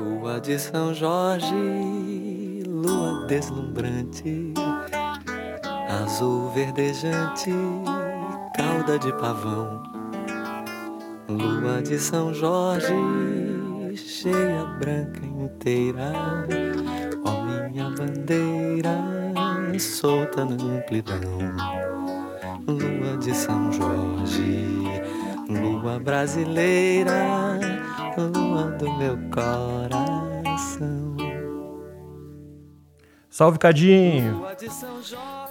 Lua de São Jorge, lua deslumbrante, azul verdejante, cauda de pavão. Lua de São Jorge, cheia branca inteira, ó minha bandeira, solta na amplidão. Lua de São Jorge, lua brasileira, lua do meu coração. Salve, Cadinho!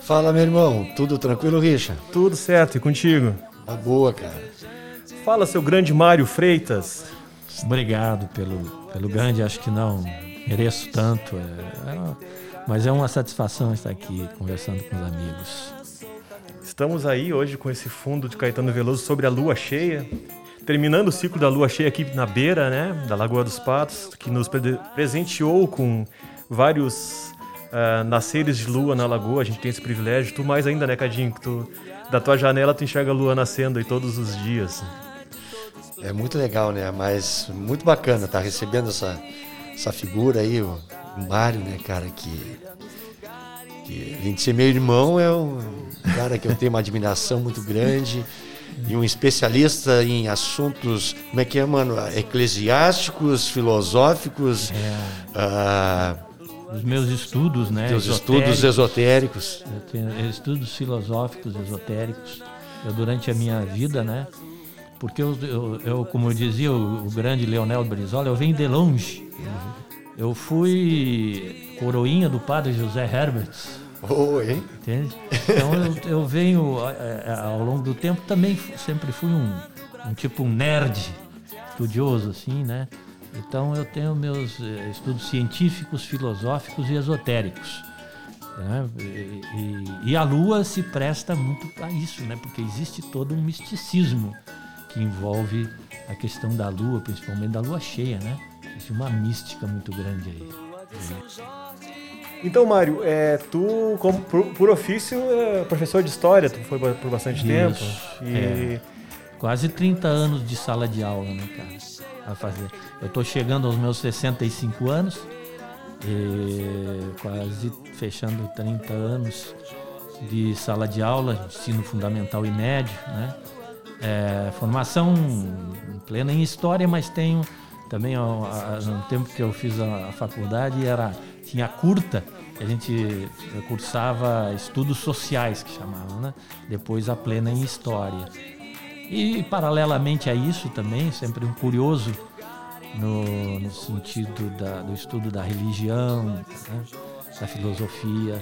Fala, meu irmão. Tudo tranquilo, Richa? Tudo certo, e contigo? Tá boa, cara. Fala, seu grande Mário Freitas. Obrigado pelo, pelo grande, acho que não mereço tanto, é, é uma- mas é uma satisfação estar aqui conversando com os amigos. Estamos aí hoje com esse fundo de Caetano Veloso sobre a lua cheia. Terminando o ciclo da lua cheia aqui na beira, né, da Lagoa dos Patos, que nos pre- presenteou com vários ah, nasceres de lua na lagoa. A gente tem esse privilégio. Tu mais ainda, né, Cadinho? Que tu, da tua janela tu enxerga a lua nascendo aí todos os dias. É muito legal, né? Mas muito bacana tá recebendo essa, essa figura aí, o Mário, né, cara, que, que além de ser meu irmão, é um cara que eu tenho uma admiração muito grande e um especialista em assuntos, como é que é, mano? Eclesiásticos, filosóficos, ah, Os meus estudos, né? esotéricos, estudos esotéricos. Eu tenho estudos filosóficos, esotéricos. Eu, durante a minha vida, né? Porque eu, eu, eu, como dizia o, o grande Leonel Brizola, eu venho de longe. Eu fui coroinha do padre José Herbert. Oi, hein? Entende? Então eu, eu venho ao longo do tempo também sempre fui um, um tipo um nerd estudioso assim, né? Então eu tenho meus eh, estudos científicos, filosóficos e esotéricos. né? E, e- e a Lua se presta muito para isso, né? Porque existe todo um misticismo que envolve a questão da Lua, principalmente da Lua cheia, né? Existe uma mística muito grande aí. Então, Mário, é, tu, como por, por ofício, é professor de história, tu foi por bastante Isso, tempo. E é. Quase 30 anos de sala de aula, né, cara? A fazer. Eu tô chegando aos meus 65 anos, e quase fechando 30 anos de sala de aula, ensino fundamental e médio, né? É, formação plena em história, mas tenho também, ó, a- no tempo que eu fiz a, a faculdade, era, tinha curta, a gente cursava estudos sociais, que chamavam, né? Depois a plena em história. E paralelamente a isso também, sempre um curioso no, no sentido da- do estudo da religião, né? da filosofia.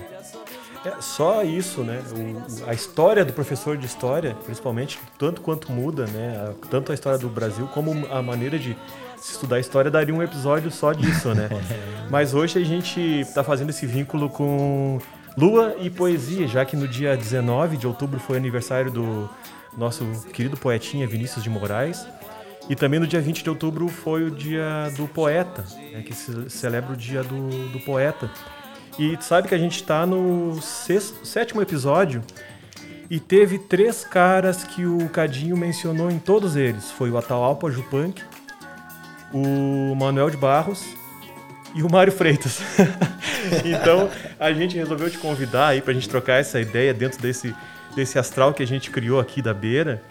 é só isso, né? O- a história do professor de história, principalmente, tanto quanto muda, né? Tanto a história do Brasil como a maneira de se estudar história daria um episódio só disso, né? Mas hoje a gente está fazendo esse vínculo com lua e poesia, já que no dia 19 de outubro foi aniversário do nosso querido poetinha Vinícius de Moraes. E também no dia 20 de outubro foi o dia do poeta, né, que se celebra o dia do, do poeta. E tu sabe que a gente está no sexto, sétimo episódio e teve três caras que o Cadinho mencionou em todos eles. Foi o Atahualpa Jupanque, o Manuel de Barros e o Mário Freitas. então a gente resolveu te convidar aí pra gente trocar essa ideia dentro desse, desse astral que a gente criou aqui da beira,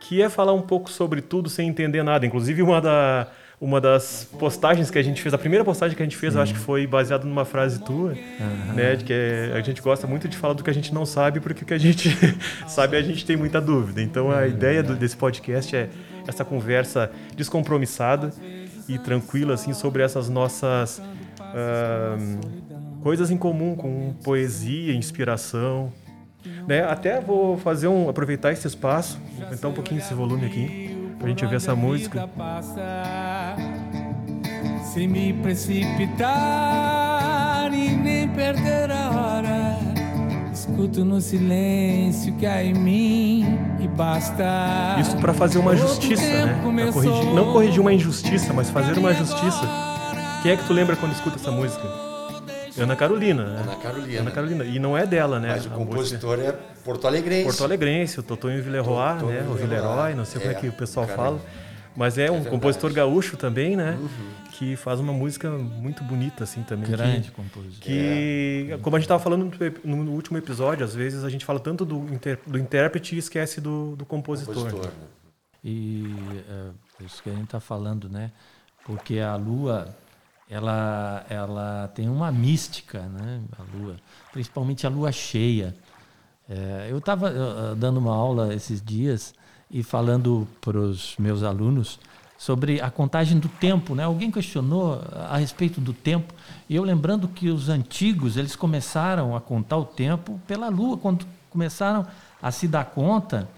que é falar um pouco sobre tudo sem entender nada. Inclusive uma da uma das postagens que a gente fez, a primeira postagem que a gente fez, eu acho que foi baseada numa frase tua, né, de que é- a gente gosta muito de falar do que a gente não sabe, porque o que a gente sabe a gente tem muita dúvida. Então a ideia do- desse podcast é essa conversa descompromissada e tranquila assim sobre essas nossas ahn, coisas em comum com poesia, inspiração, né? Até vou fazer um aproveitar esse espaço, aumentar um pouquinho esse volume aqui pra gente ouvir essa música. Sem me precipitar e nem perder a. Escuto no silêncio que há em mim e basta. Isso pra fazer uma justiça, né? corrigir, não corrigir uma injustiça, mas fazer uma justiça. Quem é que tu lembra quando escuta essa música? Ana Carolina, né? Ana Carolina. Ana Carolina. E não é dela, né? Mas o compositor é Porto Alegrense. Porto Alegrense, o Totonho Villeroy, Totonho né? O Villeroy, não sei como é é, que o pessoal cara. fala. Mas é um verdade. compositor gaúcho também, né? Que faz uma música muito bonita, assim, também. Grande Que, compositor. que como a gente estava falando no, último episódio, às vezes a gente fala tanto do, inter- do intérprete e esquece do, do compositor. Compositor, né? E é, isso que a gente está falando, né? Porque a Lua, ela, ela tem uma mística, né? A Lua, principalmente a Lua cheia. É, eu estava dando uma aula esses dias e falando para os meus alunos sobre a contagem do tempo, né? Alguém questionou a respeito do tempo e eu lembrando que os antigos eles começaram a contar o tempo pela Lua quando começaram a se dar conta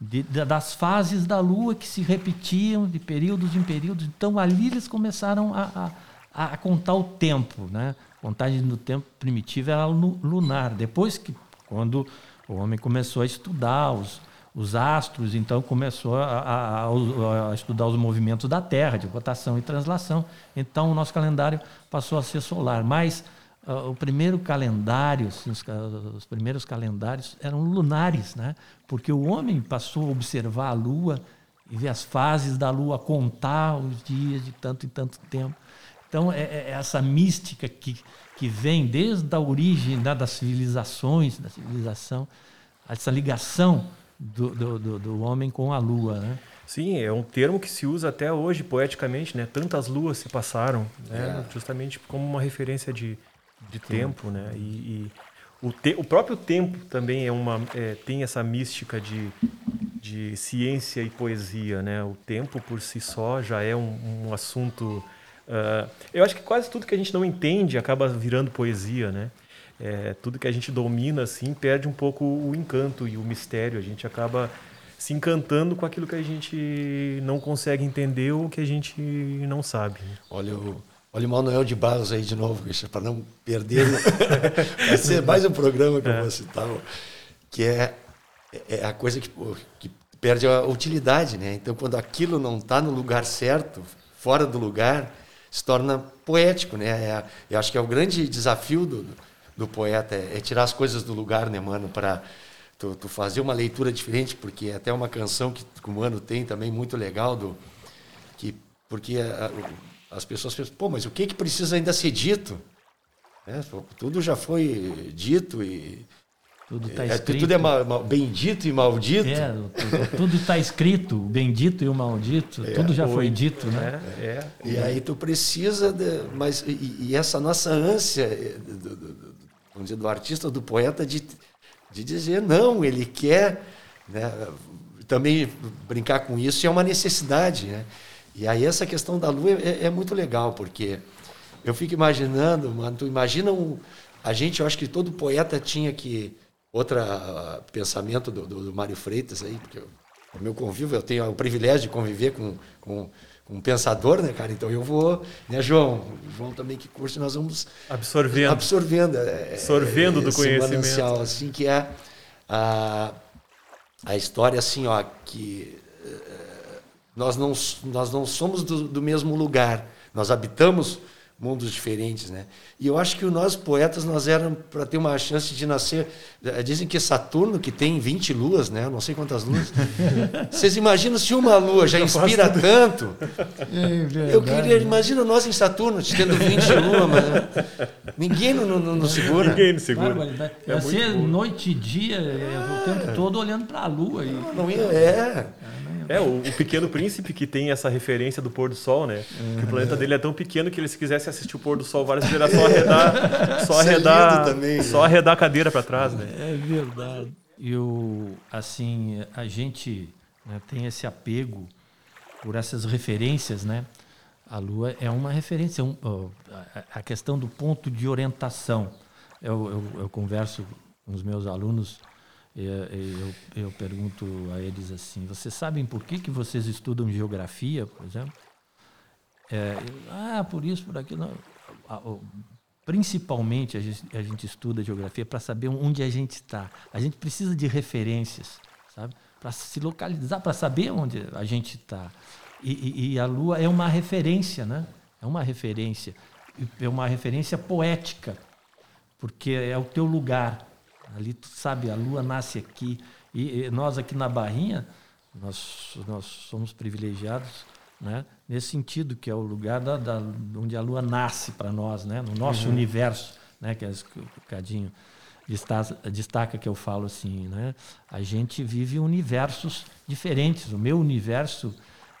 de- da- das fases da Lua que se repetiam de períodos em períodos. Então ali eles começaram a, a, a contar o tempo, né? A contagem do tempo primitivo era lu- lunar. Depois que quando o homem começou a estudar os, os astros, então começou a, a- a- estudar os movimentos da Terra, de rotação e translação. Então o nosso calendário passou a ser solar. Mas ah, o primeiro calendário, assim, os, os primeiros calendários eram lunares, né? Porque o homem passou a observar a Lua e ver as fases da Lua, contar os dias de tanto em tanto tempo. Então, é, é essa mística que, que vem desde a origem né, das civilizações, da civilização, essa ligação do, do, do, do homem com a Lua. Né? Sim, é um termo que se usa até hoje poeticamente, né? Tantas luas se passaram, né? Justamente como uma referência de, de tempo, né? E, e o, te, o próprio tempo também é uma é, tem essa mística de, de ciência e poesia, né? O tempo por si só já é um, um assunto. ah, eu acho que quase tudo que a gente não entende acaba virando poesia, né? É, tudo que a gente domina assim perde um pouco o encanto e o mistério. A gente acaba se encantando com aquilo que a gente não consegue entender ou que a gente não sabe. né? Olha o, olha o Manuel de Barros aí de novo, para não perder. né? Vai ser mais um programa que eu vou citar, que é, é a coisa que, que perde a utilidade, né? Então, quando aquilo não está no lugar certo, fora do lugar, se torna poético, né? É, eu acho que é o grande desafio do, do poeta, é, é tirar as coisas do lugar, né, mano? Para tu, tu fazer uma leitura diferente, porque é até uma canção que, que o Mano tem também muito legal do que porque a- a- as pessoas pensam, pô, mas o que que precisa ainda ser dito? Pô, Tudo já foi dito e Tudo está é, escrito. tudo é ma- ma- bendito e maldito. É, tudo- está escrito, o bendito e o maldito, tudo já foi dito, né? É, é. E aí tu precisa, de, mas e, e essa nossa ânsia do, do- do- vamos dizer, do artista, do poeta de, de dizer não, ele quer, né, também brincar com isso é uma necessidade, né? E aí essa questão da lua é, é muito legal porque eu fico imaginando, mano, tu imagina um, a gente, eu acho que todo poeta tinha que outra ah, pensamento do, do, do Mário Freitas aí, porque o meu convívio, eu tenho o privilégio de conviver com, com um pensador, né, cara? Então eu vou, né, João? João também que curte, nós vamos Absorvendo. absorvendo, é, Absorvendo do conhecimento. assim, que é a, a história, assim, ó, que eh, nós não, nós não somos do, do mesmo lugar, nós habitamos mundos diferentes, né? E eu acho que nós poetas nós éramos para ter uma chance de nascer. eh, Dizem que Saturno que tem 20 luas, né? Eu não sei quantas luas. Vocês imaginam se uma lua já inspira tanto? Eu queria, imagina nós em Saturno tendo 20 luas, mas né? ninguém não, não, não segura. Ninguém me segura. Barbaridade. É ser noite e dia, é, o tempo todo olhando para a lua. E, Não ia, é. É, o, o Pequeno Príncipe que tem essa referência do pôr do sol, né? Que o planeta dele é tão pequeno que ele se quisesse assistir o pôr do sol várias vezes era só arredar, só é arredar, lindo também, só né? arredar a cadeira para trás, né? É verdade. E o, assim, a gente né, tem esse apego por essas referências, né? A Lua é uma referência, um, ó, a- questão do ponto de orientação. Eu, eu, eu converso com os meus alunos eu, eu pergunto a eles assim: vocês sabem por que, que vocês estudam geografia, por exemplo? É, ah, por isso, por aquilo. Principalmente a gente, a gente estuda geografia para saber onde a gente está. A gente precisa de referências, sabe? Para se localizar, para saber onde a gente está. E, e- e a Lua é uma referência, né? É uma referência. É uma referência poética, porque é o teu lugar. Ali, tu sabe, a Lua nasce aqui. E, e nós aqui na Barrinha, nós, nós somos privilegiados né? nesse sentido, que é o lugar da, da onde a lua nasce para nós, né? no nosso universo, né? que é o Cadinho destaca, destaca que eu falo assim. Né? A gente vive universos diferentes. O meu universo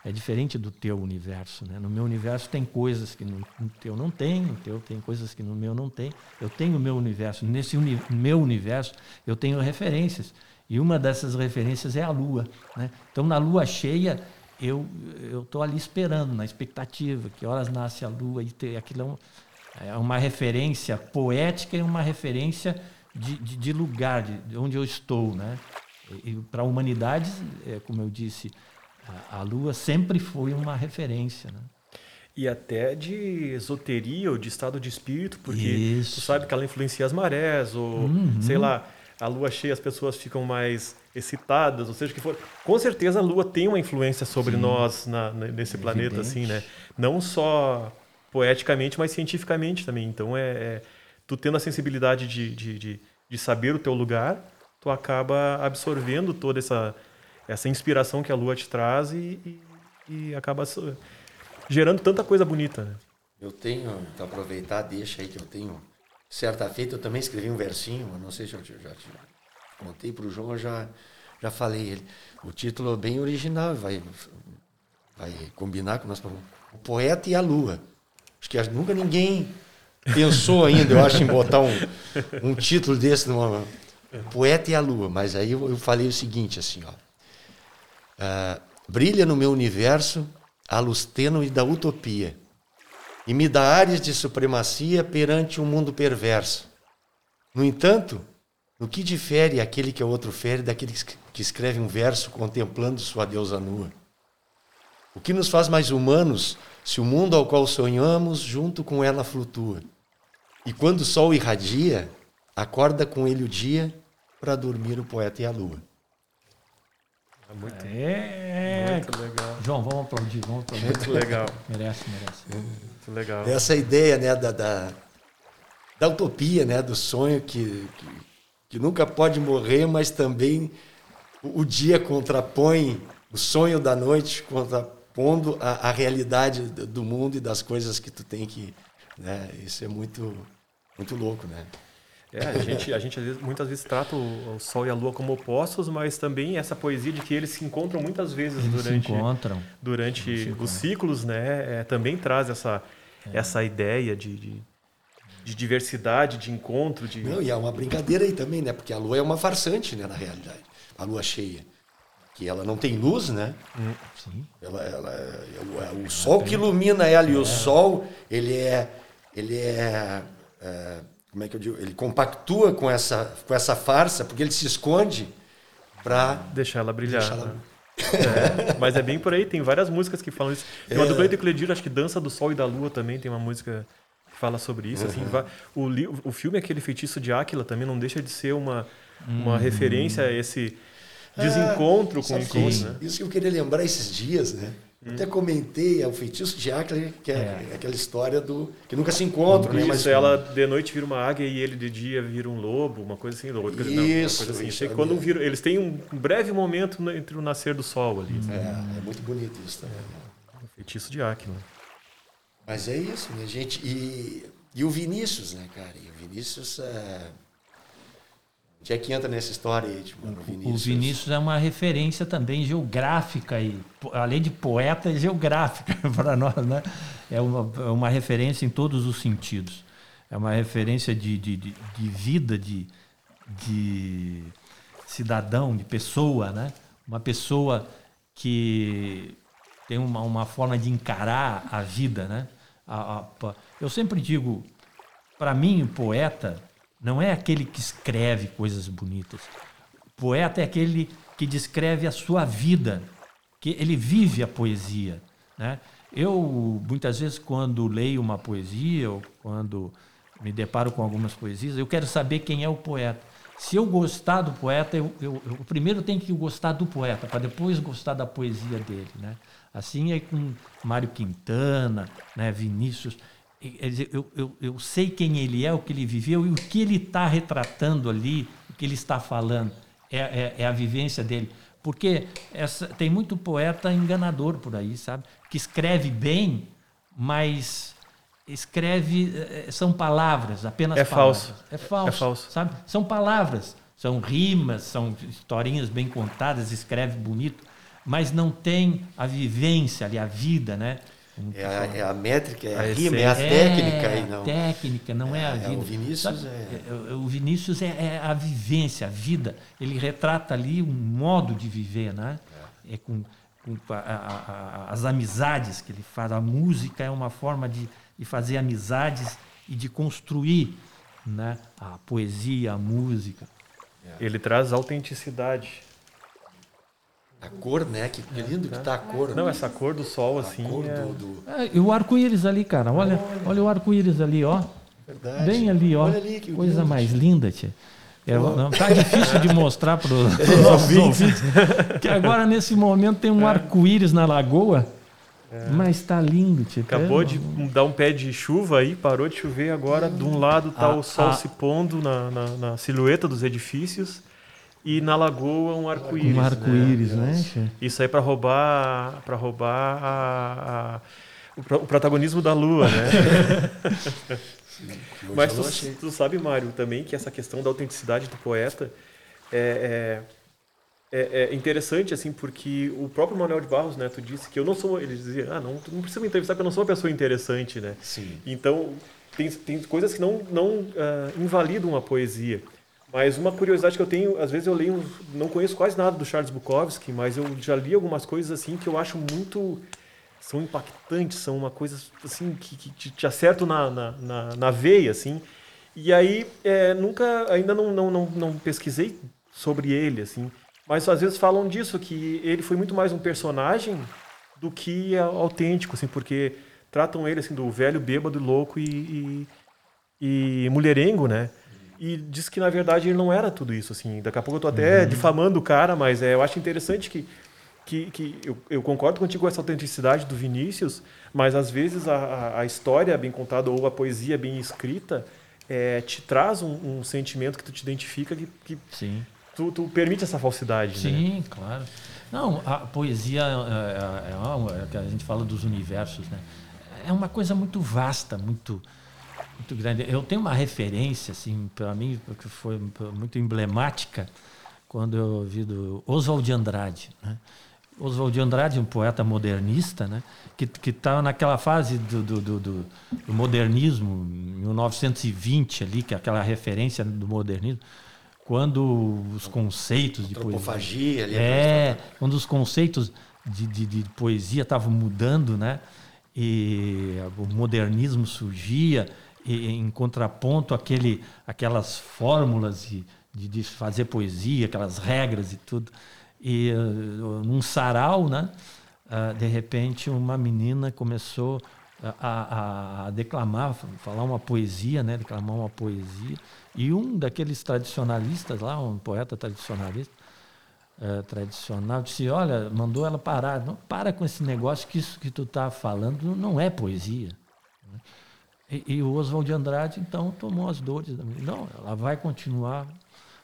é diferente do teu universo. Né? No meu universo tem coisas que no, teu não tem, no teu tem coisas que no meu não tem. Eu tenho o meu universo. Nesse uni, meu universo eu tenho referências. E uma dessas referências é a lua. Né? Então, na lua cheia, eu estou ali esperando, na expectativa, que horas nasce a lua. E ter, aquilo é, um, é uma referência poética e uma referência de, de, de lugar, de, de onde eu estou. Né? E, e para a humanidade, é, como eu disse, a, a Lua sempre foi uma referência. Né? E até de esoteria ou de estado de espírito, porque Isso. tu sabe que ela influencia as marés, ou Uhum. sei lá, a lua cheia as pessoas ficam mais excitadas, ou seja, que for. Com certeza a lua tem uma influência sobre nós na- na- nesse planeta, Evidente. assim, né? Não só poeticamente, mas cientificamente também. Então é, é- tu tendo a sensibilidade de, de, de, de saber o teu lugar, tu acaba absorvendo toda essa, essa inspiração que a lua te traz e, e, e acaba gerando tanta coisa bonita, né? Eu tenho, para aproveitar, deixa aí que eu tenho. Certa feita eu também escrevi um versinho, não sei se eu já te contei para o João, eu já, já falei ele. O título é bem original, vai, vai combinar com o nosso. O Poeta e a Lua. Acho que nunca ninguém pensou ainda, eu acho, em botar um, um título desse numa. O Poeta e a Lua. Mas aí eu, eu falei o seguinte, assim, ó. Ah, brilha no meu universo a luz tênue da utopia e me dá áreas de supremacia perante um mundo perverso. No entanto, no que difere aquele que é outro fere daquele que escreve um verso contemplando sua deusa nua? O que nos faz mais humanos se o mundo ao qual sonhamos junto com ela flutua? E quando o sol irradia, acorda com ele o dia para dormir o poeta e a lua. Muito, É, muito legal. João, vamos aplaudir, vamos aplaudir. Muito legal. Merece, merece. Muito legal. Essa ideia né, da, da, da utopia, né, do sonho que, que, que nunca pode morrer, mas também o, o dia contrapõe o sonho da noite, contrapondo a, a realidade do do mundo e das coisas que tu tem que. Né, isso é muito, muito louco, né? É, a gente, a gente às vezes- muitas vezes trata o, o Sol e a Lua como opostos, mas também essa poesia de que eles se encontram muitas vezes Eles se durante, encontram. durante os ciclos, né? é, também traz essa, essa ideia de, de, de diversidade, de encontro, de... Não, e há uma brincadeira aí também, né? Porque a lua é uma farsante, né, na realidade. A lua cheia. Que ela não tem luz, né? Sim. Ela, ela é, é o, é o sol que ilumina ela e o sol ele é ele é, é, como é que eu digo ele compactua com essa com essa farsa porque ele se esconde para Deixar ela brilhar. Deixar ela- né? É, mas é bem por aí, tem várias músicas que falam isso. Tem uma É. do Cleiton Cledir, acho que Dança do Sol e da Lua também tem uma música que fala sobre isso. Assim, va- o, li- o filme Aquele Feitiço de Áquila também não deixa de ser uma, uma referência a esse desencontro com o encontro, né? isso que eu queria lembrar esses dias, né? Eu Até comentei é o feitiço de Áquila, que é, aquela história do que nunca se encontram, né? Isso, Mas ela de noite vira uma águia e ele de dia vira um lobo, uma coisa assim. Quer dizer, não, Isso, coisa assim. isso, é quando viram, eles têm um breve momento entre o nascer do sol ali. é, é muito bonito isso também. O feitiço de Áquila. Mas é isso, minha gente. E, e o Vinícius, né, cara? E o Vinícius é... Onde é que entra nessa história aí, tipo, o Vinícius? O Vinícius é uma referência também geográfica po- além de poeta é geográfica para nós, né? É uma, é uma referência em todos os sentidos. É uma referência de, de, de, de vida, de, de cidadão, de pessoa, né? Uma pessoa que tem uma, uma forma de encarar a vida, né? A- a- eu sempre digo, para mim, o poeta não é aquele que escreve coisas bonitas. O poeta é aquele que descreve a sua vida, que ele vive a poesia. Né? Eu, muitas vezes, quando leio uma poesia ou quando me deparo com algumas poesias, eu quero saber quem é o poeta. Se eu gostar do poeta, eu, eu, eu primeiro tenho que gostar do poeta, para depois gostar da poesia dele. Né? Assim é com Mário Quintana, né? Vinícius. Quer dizer, Eu, eu, eu sei quem ele é, o que ele viveu e o que ele está retratando ali, o que ele está falando. É, é, é a vivência dele. Porque essa, tem muito poeta enganador por aí, sabe? Que escreve bem, mas escreve eh, são palavras, apenas É palavras. falso. É falso. É falso. Sabe? São palavras, são rimas, são historinhas bem contadas, escreve bonito, mas não tem a vivência ali, a vida, né? É a, é a métrica, é a, A rima, é a técnica É, aí, não. técnica, não é, a É, vida. o Vinícius Sabe, é- O Vinícius é, é a vivência, a vida. Ele retrata ali um modo de viver, né? É com, com a- a- a- as amizades que ele faz. A música é uma forma de, de fazer amizades e de construir né? a poesia, a música. Ele traz autenticidade. A cor, né? Que, que lindo que tá a cor. Não, né? essa cor do sol, a assim, cor é... do, do- Ah, e o arco-íris ali, cara. Olha, olha o arco-íris ali, ó. Verdade. Bem ali, ó. Olha ali, que Coisa lindo, mais tia. linda, tia. É, não, tá difícil de mostrar para os nossos ouvintes. Que agora, nesse momento, tem um arco-íris na lagoa. Mas tá lindo, tia. Acabou É, de dar um pé de chuva aí, parou de chover agora. De um lado tá Ah, o sol ah. se pondo na, na, na silhueta dos edifícios e na lagoa um arco-íris. Um né? arco-íris, né, tia? Isso aí para roubar, para roubar a- a- o, pro- o protagonismo da lua, né? Mas tu, tu sabe, Mário, também que essa questão da autenticidade do poeta é, é, é- é interessante, assim, porque o próprio Manuel de Barros, né, tu disse que eu não sou, ele dizia, ah, não, tu não precisa me entrevistar porque eu não sou uma pessoa interessante, né? Sim. Então, tem, tem coisas que não, não ah, invalidam a poesia. Mas uma curiosidade que eu tenho, às vezes eu leio, não conheço quase nada do Charles Bukowski, mas eu já li algumas coisas assim que eu acho muito são impactantes, são uma coisa assim que, que te, te na, na, na, na veia, assim. E aí é, nunca, ainda não, não, não, não pesquisei sobre ele, assim. Mas às vezes falam disso que ele foi muito mais um personagem do que autêntico, assim, porque tratam ele assim do velho bêbado, louco e, e, e mulherengo, né? E diz que na verdade ele não era tudo isso, assim. Daqui a pouco eu tô até difamando o cara, mas é, eu acho interessante que que, que eu, eu concordo contigo com essa autenticidade do Vinícius, mas às vezes a, a, história bem contada ou a poesia bem escrita é, te traz um, um sentimento que tu te identifica que, que Sim. tu, tu permite essa falsidade. Né? Sim, claro. Não, a poesia é, é, é é que a gente fala dos universos, né? É uma coisa muito vasta, muito muito grande. Eu tenho uma referência assim para mim que foi muito emblemática quando eu ouvi do Oswald de Andrade, né? Oswald de Andrade, um poeta modernista, né? que que estava naquela fase do, do, do, do- modernismo, em 1920 ali, que é aquela referência do modernismo, quando os conceitos de poesia ali. é, quando os conceitos de, de, de poesia estavam mudando, né? E o modernismo surgia e, em contraponto àquele, aquelas fórmulas de, de, fazer poesia, aquelas regras e tudo. E eh, num sarau, né? ah, de repente, uma menina começou a, a- a declamar, falar uma poesia, né? Declamar uma poesia. E um daqueles tradicionalistas lá, um poeta tradicionalista, eh, tradicional, disse, olha, mandou ela parar. Não, para com esse negócio que isso que tu está falando não é poesia. E, e o Oswald de Andrade, então, tomou as dores da menina. Não, ela vai continuar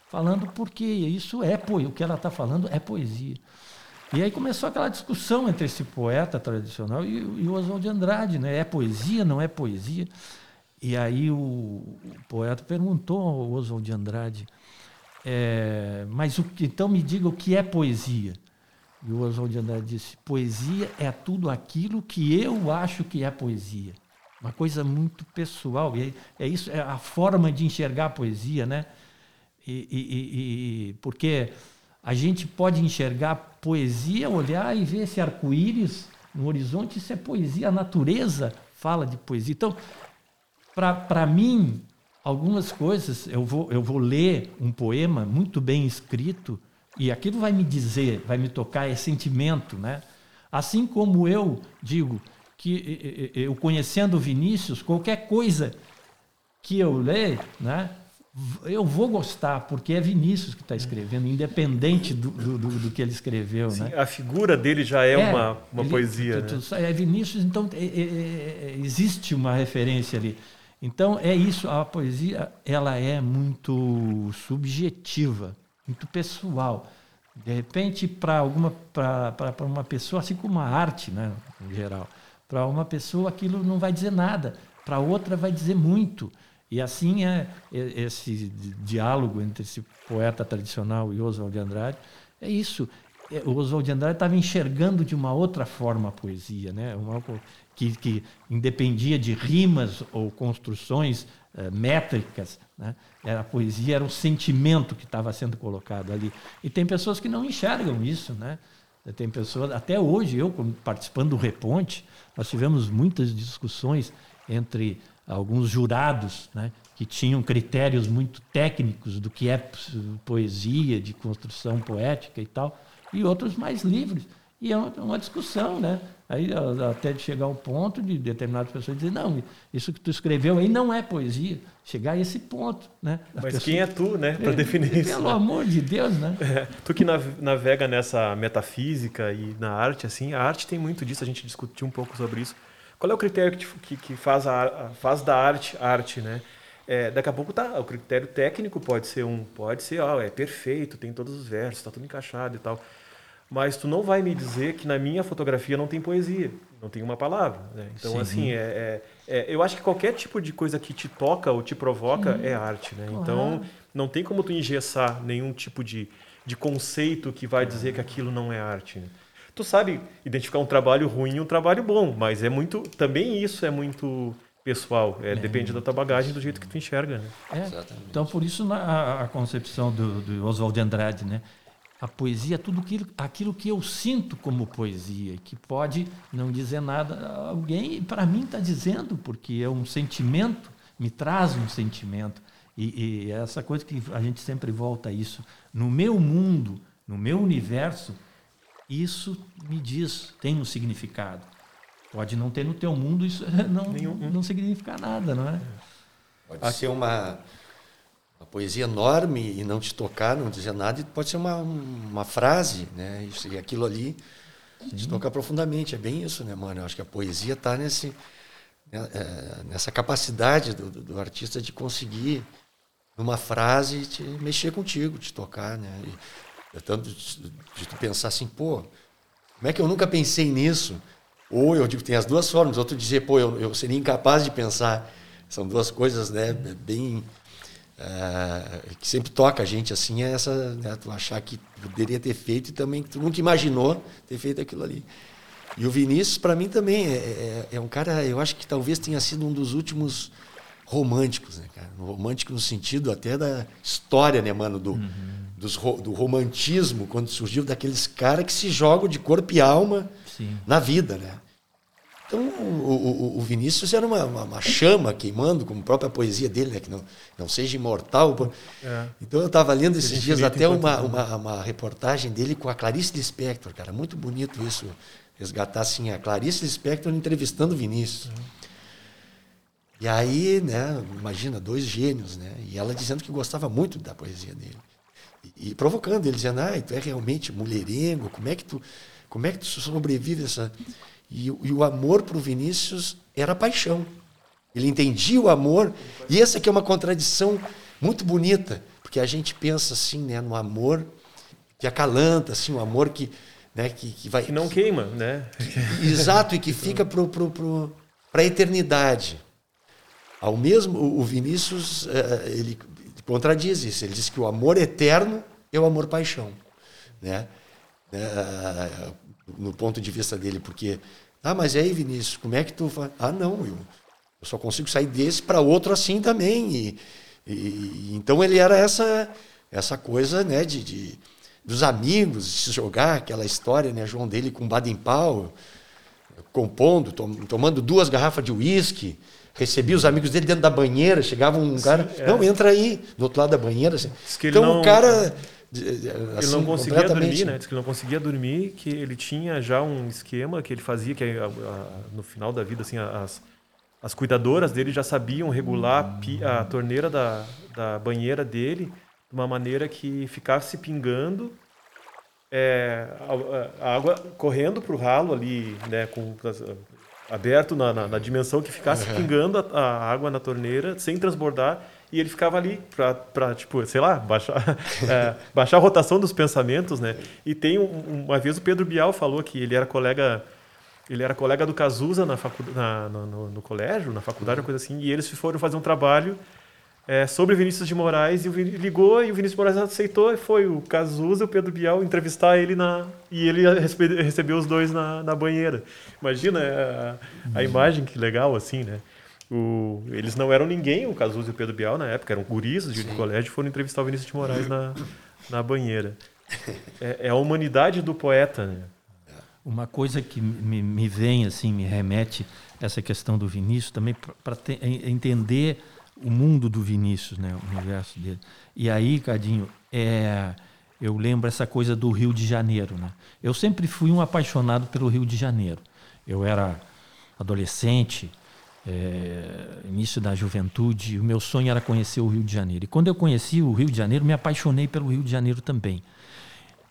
falando porque isso é poesia. O que ela está falando é poesia. E aí começou aquela discussão entre esse poeta tradicional e, o- e o Oswald de Andrade, né? É poesia, não é poesia? E aí o, o poeta perguntou ao Oswald de Andrade, é, mas o então me diga o que é poesia. E o Oswald de Andrade disse: poesia é tudo aquilo que eu acho que é poesia. Uma coisa muito pessoal. E é, isso, é a forma de enxergar a poesia, né? E- e- e- porque a gente pode enxergar poesia, olhar e ver esse arco-íris no horizonte, isso é poesia. A natureza fala de poesia. Então, para mim, algumas coisas, eu vou, eu vou ler um poema muito bem escrito e aquilo vai me dizer, vai me tocar, é sentimento, né? Assim como eu digo que eu conhecendo Vinícius, qualquer coisa que eu ler, né? Eu vou gostar, porque é Vinícius que está escrevendo, independente do, do, do- que ele escreveu. Sim, né? a figura dele já é, uma, uma ele- poesia. tu- né? tu- É Vinícius, então é- é- é- existe uma referência ali. Então é isso, a poesia ela é muito subjetiva, muito pessoal. De repente, para alguma para uma pessoa, assim como a arte, né, em geral, para uma pessoa aquilo não vai dizer nada, para outra vai dizer muito. E assim é esse diálogo entre esse poeta tradicional e Oswald de Andrade. É isso. É, o Oswald de Andrade estava enxergando de uma outra forma a poesia, né? Uma, que, que independia de rimas ou construções uh, métricas. Né? Era, a poesia era o sentimento que estava sendo colocado ali. E tem pessoas que não enxergam isso. Né? Tem pessoas, até hoje, eu participando do Reponte, nós tivemos muitas discussões entre alguns jurados né, que tinham critérios muito técnicos do que é poesia, de construção poética e tal e outros mais livres. E é uma discussão, né? Aí até de chegar ao ponto de determinadas pessoas dizer, não, isso que tu escreveu aí não é poesia. Chegar a esse ponto, né? Mas pessoa... quem é tu, né, para definir pelo isso? Pelo amor de Deus, né? É, tu que navega nessa metafísica e na arte, assim, a arte tem muito disso, a gente discutiu um pouco sobre isso. Qual é o critério que, que, que faz, a, faz da arte arte, né? É, daqui a pouco tá, o critério técnico pode ser um, pode ser, ó, é perfeito, tem todos os versos, está tudo encaixado e tal. Mas tu não vai me dizer que na minha fotografia não tem poesia, não tem uma palavra. Né? Então, Sim. assim, é, é, é, eu acho que qualquer tipo de coisa que te toca ou te provoca Sim. é arte. Né? Então, não tem como tu engessar nenhum tipo de, de conceito que vai dizer que aquilo não é arte. Né? Tu sabe identificar um trabalho ruim e um trabalho bom, mas é muito. Também isso é muito pessoal. É, é, depende da tua bagagem, do jeito que tu enxerga. Né? É, então, por isso na, a, concepção do, do Oswald de Andrade, né? A poesia é tudo aquilo, aquilo que eu sinto como poesia, que pode não dizer nada a alguém, para mim está dizendo, porque é um sentimento, me traz um sentimento. E, e essa coisa que a gente sempre volta a isso. No meu mundo, no meu universo, isso me diz, tem um significado. Pode não ter no teu mundo, isso não, Nenhum. não significa nada, não é? Pode ser uma uma poesia enorme e não te tocar, não dizer nada, pode ser uma, uma frase, né? Isso, e aquilo ali te toca profundamente. É bem isso, né, mano? Eu acho que a poesia está nesse, né, é, nessa capacidade do, do, do, artista de conseguir, numa frase, te mexer contigo, te tocar, né? E, é tanto de, tu pensar assim, pô, como é que eu nunca pensei nisso? Ou eu digo, tem as duas formas, outro dizer, pô, eu, eu seria incapaz de pensar. São duas coisas, né, bem é, que sempre toca a gente assim é essa né, tu achar que poderia ter feito e também que tu nunca imaginou ter feito aquilo ali e o Vinícius para mim também é, é, é, um cara eu acho que talvez tenha sido um dos últimos românticos né cara romântico no sentido até da história né mano do uhum. dos, do romantismo quando surgiu daqueles caras que se jogam de corpo e alma Sim. na vida né então, o, o, o Vinícius era uma, uma, uma, chama queimando, como a própria poesia dele, né? que não, não seja imortal. É. Então, eu estava lendo esses dias até uma, uma, uma, reportagem dele com a Clarice Lispector, cara. Muito bonito isso, resgatar assim, a Clarice Lispector entrevistando o Vinícius. Uhum. E aí, né, imagina, dois gênios, né? E ela dizendo que gostava muito da poesia dele. E, e provocando ele, dizendo, ah, tu é realmente mulherengo, como é que tu, como é que tu sobrevive essa... E, e o amor para o Vinícius era paixão. Ele entendia o amor. E essa aqui é uma contradição muito bonita, porque a gente pensa assim, né, no amor que acalanta, assim, um amor que, né, que, que vai que não queima, né? exato e que fica pro, pro, pro, para a eternidade. Ao mesmo o Vinícius eh, ele contradiz isso. Ele diz que o amor eterno é o amor paixão, né? No ponto de vista dele, porque, ah, mas aí, Vinícius, como é que tu faz? Ah, não, eu, eu só consigo sair desse para outro assim também. E, e, então ele era essa essa coisa, né, de, de dos amigos, se jogar, aquela história, né, João dele com Baden Powell, compondo, tom, tomando duas garrafas de uísque, recebia os amigos dele dentro da banheira, chegava um Sim, cara, é. não, entra aí, do outro lado da banheira. Assim. Então não... o cara Assim, ele não conseguia dormir, né? Diz que ele não conseguia dormir, que ele tinha já um esquema que ele fazia, que a, a, no final da vida, assim, as, as cuidadoras dele já sabiam regular a, a torneira da, da banheira dele de uma maneira que ficasse pingando é, a, água correndo para o ralo ali, né, com aberto na, na, na dimensão que ficasse pingando a, a água na torneira sem transbordar e ele ficava ali para, tipo, sei lá, baixar, é, baixar a rotação dos pensamentos, né? E tem um- uma vez o Pedro Bial falou que ele era colega ele era colega do Cazuza na facu, na, no, no- colégio, na faculdade, uma coisa assim, e eles foram fazer um trabalho é, sobre Vinícius de Moraes e o Vini- ligou e o Vinícius de Moraes aceitou e foi o Cazuza e o Pedro Bial entrevistar ele na e ele recebe- recebeu os dois na, na banheira. Imagina é, a, a imagem que legal assim, né? O, eles não eram ninguém, o Cazuza e o Pedro Bial na época eram guris de Sim. colégio, foram entrevistar o Vinícius de Moraes na, na banheira. É, é a humanidade do poeta, né? Uma coisa que me, me vem, assim, me remete essa questão do Vinícius também para entender o mundo do Vinícius, né, o universo dele. E aí, Cadinho, é, eu lembro essa coisa do Rio de Janeiro, né? Eu sempre fui um apaixonado pelo Rio de Janeiro. Eu era adolescente, é, início da juventude, o meu sonho era conhecer o Rio de Janeiro. E quando eu conheci o Rio de Janeiro, me apaixonei pelo Rio de Janeiro também.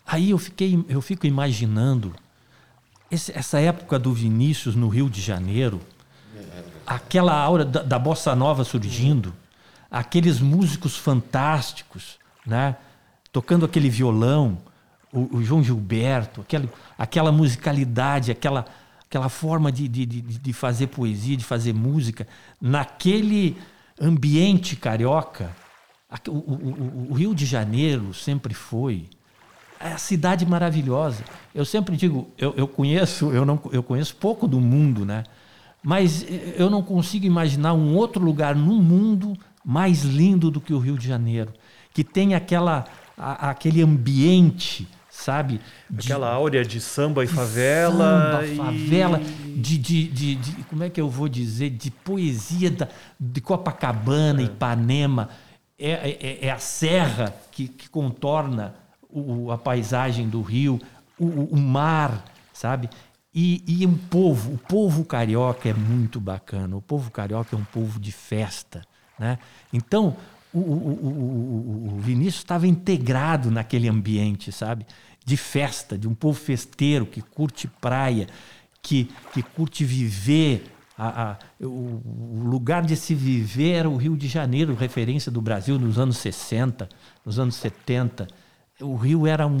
Aí eu fiquei, eu fico imaginando esse- essa época do Vinícius no Rio de Janeiro, aquela aura da, da bossa nova surgindo, aqueles músicos fantásticos, né? Tocando aquele violão, o, o João Gilberto, aquela, aquela musicalidade, aquela, aquela forma de, de, de, de fazer poesia, de fazer música, naquele ambiente carioca. O, o- o- Rio de Janeiro sempre foi a cidade maravilhosa. Eu sempre digo, eu, eu conheço, eu não, eu conheço pouco do mundo, né? Mas eh, eu não consigo imaginar um outro lugar no mundo mais lindo do que o Rio de Janeiro, que tem aquela, a- aquele ambiente, sabe? de- Aquela áurea de samba e favela. samba, e- favela, de, de, de, de- como é que eu vou dizer, de poesia da, de Copacabana, Ipanema, é, é, é a serra que, que contorna o, a paisagem do rio, o, o- o mar, sabe? E, e um povo, o povo carioca é muito bacana, o povo carioca é um povo de festa, né? Então, o, o, o, o- Vinícius estava integrado naquele ambiente, sabe? De festa, de um povo festeiro que curte praia, que, que curte viver. A, a- o, lugar de se viver era o Rio de Janeiro, referência do Brasil nos anos 60, nos anos 70. O Rio era um-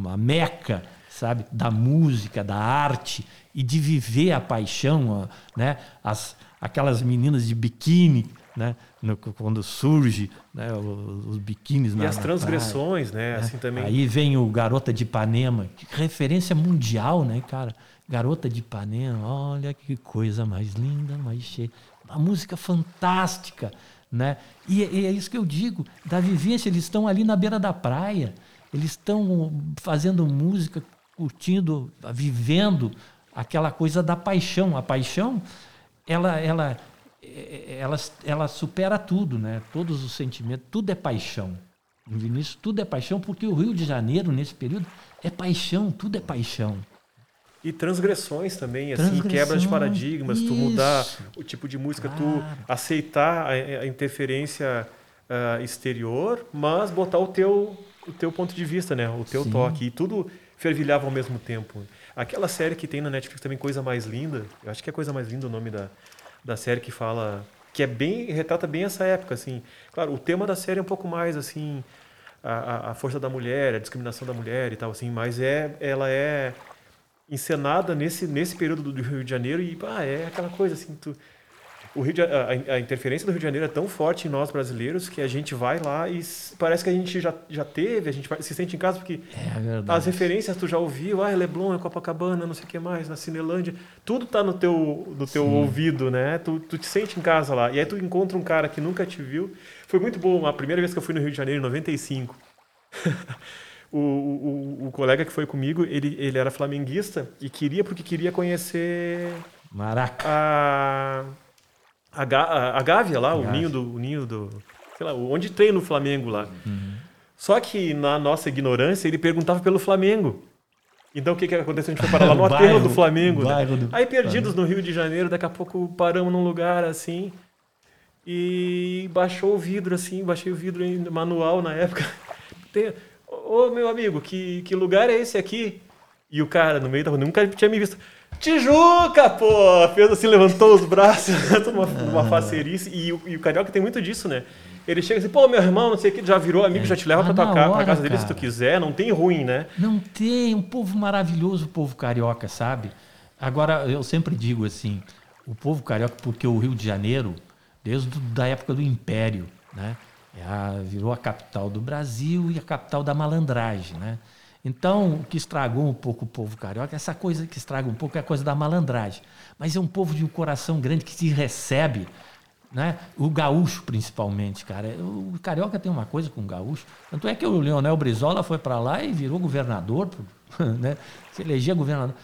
uma meca, sabe, da música, da arte e de viver a paixão, né? As, aquelas meninas de biquíni, né? No- quando surge né? os, os biquínis E na, as transgressões, né? praia, né? Assim também. Aí vem o Garota de Ipanema, que referência mundial, né, cara? Garota de Ipanema, olha que coisa mais linda, mais cheia. Uma música fantástica, né? E, e é isso que eu digo, da vivência, eles estão ali na beira da praia, eles estão fazendo música, curtindo, vivendo aquela coisa da paixão. A paixão, ela, ela, ela, ela supera tudo, né? Todos os sentimentos, tudo é paixão. No Vinícius, tudo é paixão, porque o Rio de Janeiro, nesse período, é paixão, tudo é paixão. E transgressões também, assim, Transgressões, quebra de paradigmas, tu mudar isso. o tipo de música, Claro. tu aceitar a, a interferência ah, exterior, mas botar o teu, o teu ponto de vista, né? O teu Sim. toque. E tudo fervilhava ao mesmo tempo. Aquela série que tem na Netflix também, Coisa Mais Linda, eu acho que é Coisa Mais Linda o nome da, da série que fala... Que é bem, retrata bem essa época, assim. Claro, o tema da série é um pouco mais, assim, a, a- força da mulher, a discriminação da mulher e tal, assim, mas é, ela é encenada nesse, nesse período do Rio de Janeiro e pá, é aquela coisa assim, tu, o Rio de, a, a interferência do Rio de Janeiro é tão forte em nós brasileiros que a gente vai lá e parece que a gente já, já teve, a gente se sente em casa porque É as referências tu já ouviu, ah, Leblon, é Copacabana, não sei o que mais, na Cinelândia, tudo tá no teu, no teu Sim. ouvido, né? Tu, tu te sente em casa lá. E aí tu encontra um cara que nunca te viu. Foi muito bom, a primeira vez que eu fui no Rio de Janeiro, em 95. o, o, o colega que foi comigo, ele, ele era flamenguista e queria porque queria conhecer Maraca. a, a, a, a Gávea lá, o Gávea. ninho do, o ninho do, sei lá, onde treina o Flamengo lá. Uhum. Só que na nossa ignorância ele perguntava pelo Flamengo. Então o que que aconteceu? A gente foi parar lá no aterro do Flamengo. né? do Aí perdidos no Rio de Janeiro, daqui a pouco paramos num lugar assim e baixou o vidro assim, baixei o vidro em manual na época. Tem- Ô meu amigo, que, que lugar é esse aqui? E o cara no meio da rua nunca tinha me visto. Tijuca, pô! Fez assim, levantou os braços, toda uma, uma facerice. E, o- e o carioca tem muito disso, né? Ele chega assim, pô, meu irmão, não sei o que, já virou amigo, já te leva Ah, pra, tua ca- pra hora, casa dele se tu cara. quiser, não tem ruim, né? Não tem, um povo maravilhoso, o povo carioca, sabe? Agora, eu sempre digo assim, o povo carioca, porque o Rio de Janeiro, desde a época do Império, né? é virou a capital do Brasil e a capital da malandragem, né? Então, o que estragou um pouco o povo carioca, essa coisa que estraga um pouco é a coisa da malandragem. Mas é um povo de um coração grande que se recebe, né? O gaúcho, principalmente, cara. O carioca tem uma coisa com o gaúcho. Tanto é que o Leonel Brizola foi para lá e virou governador, né? Se elegia governador.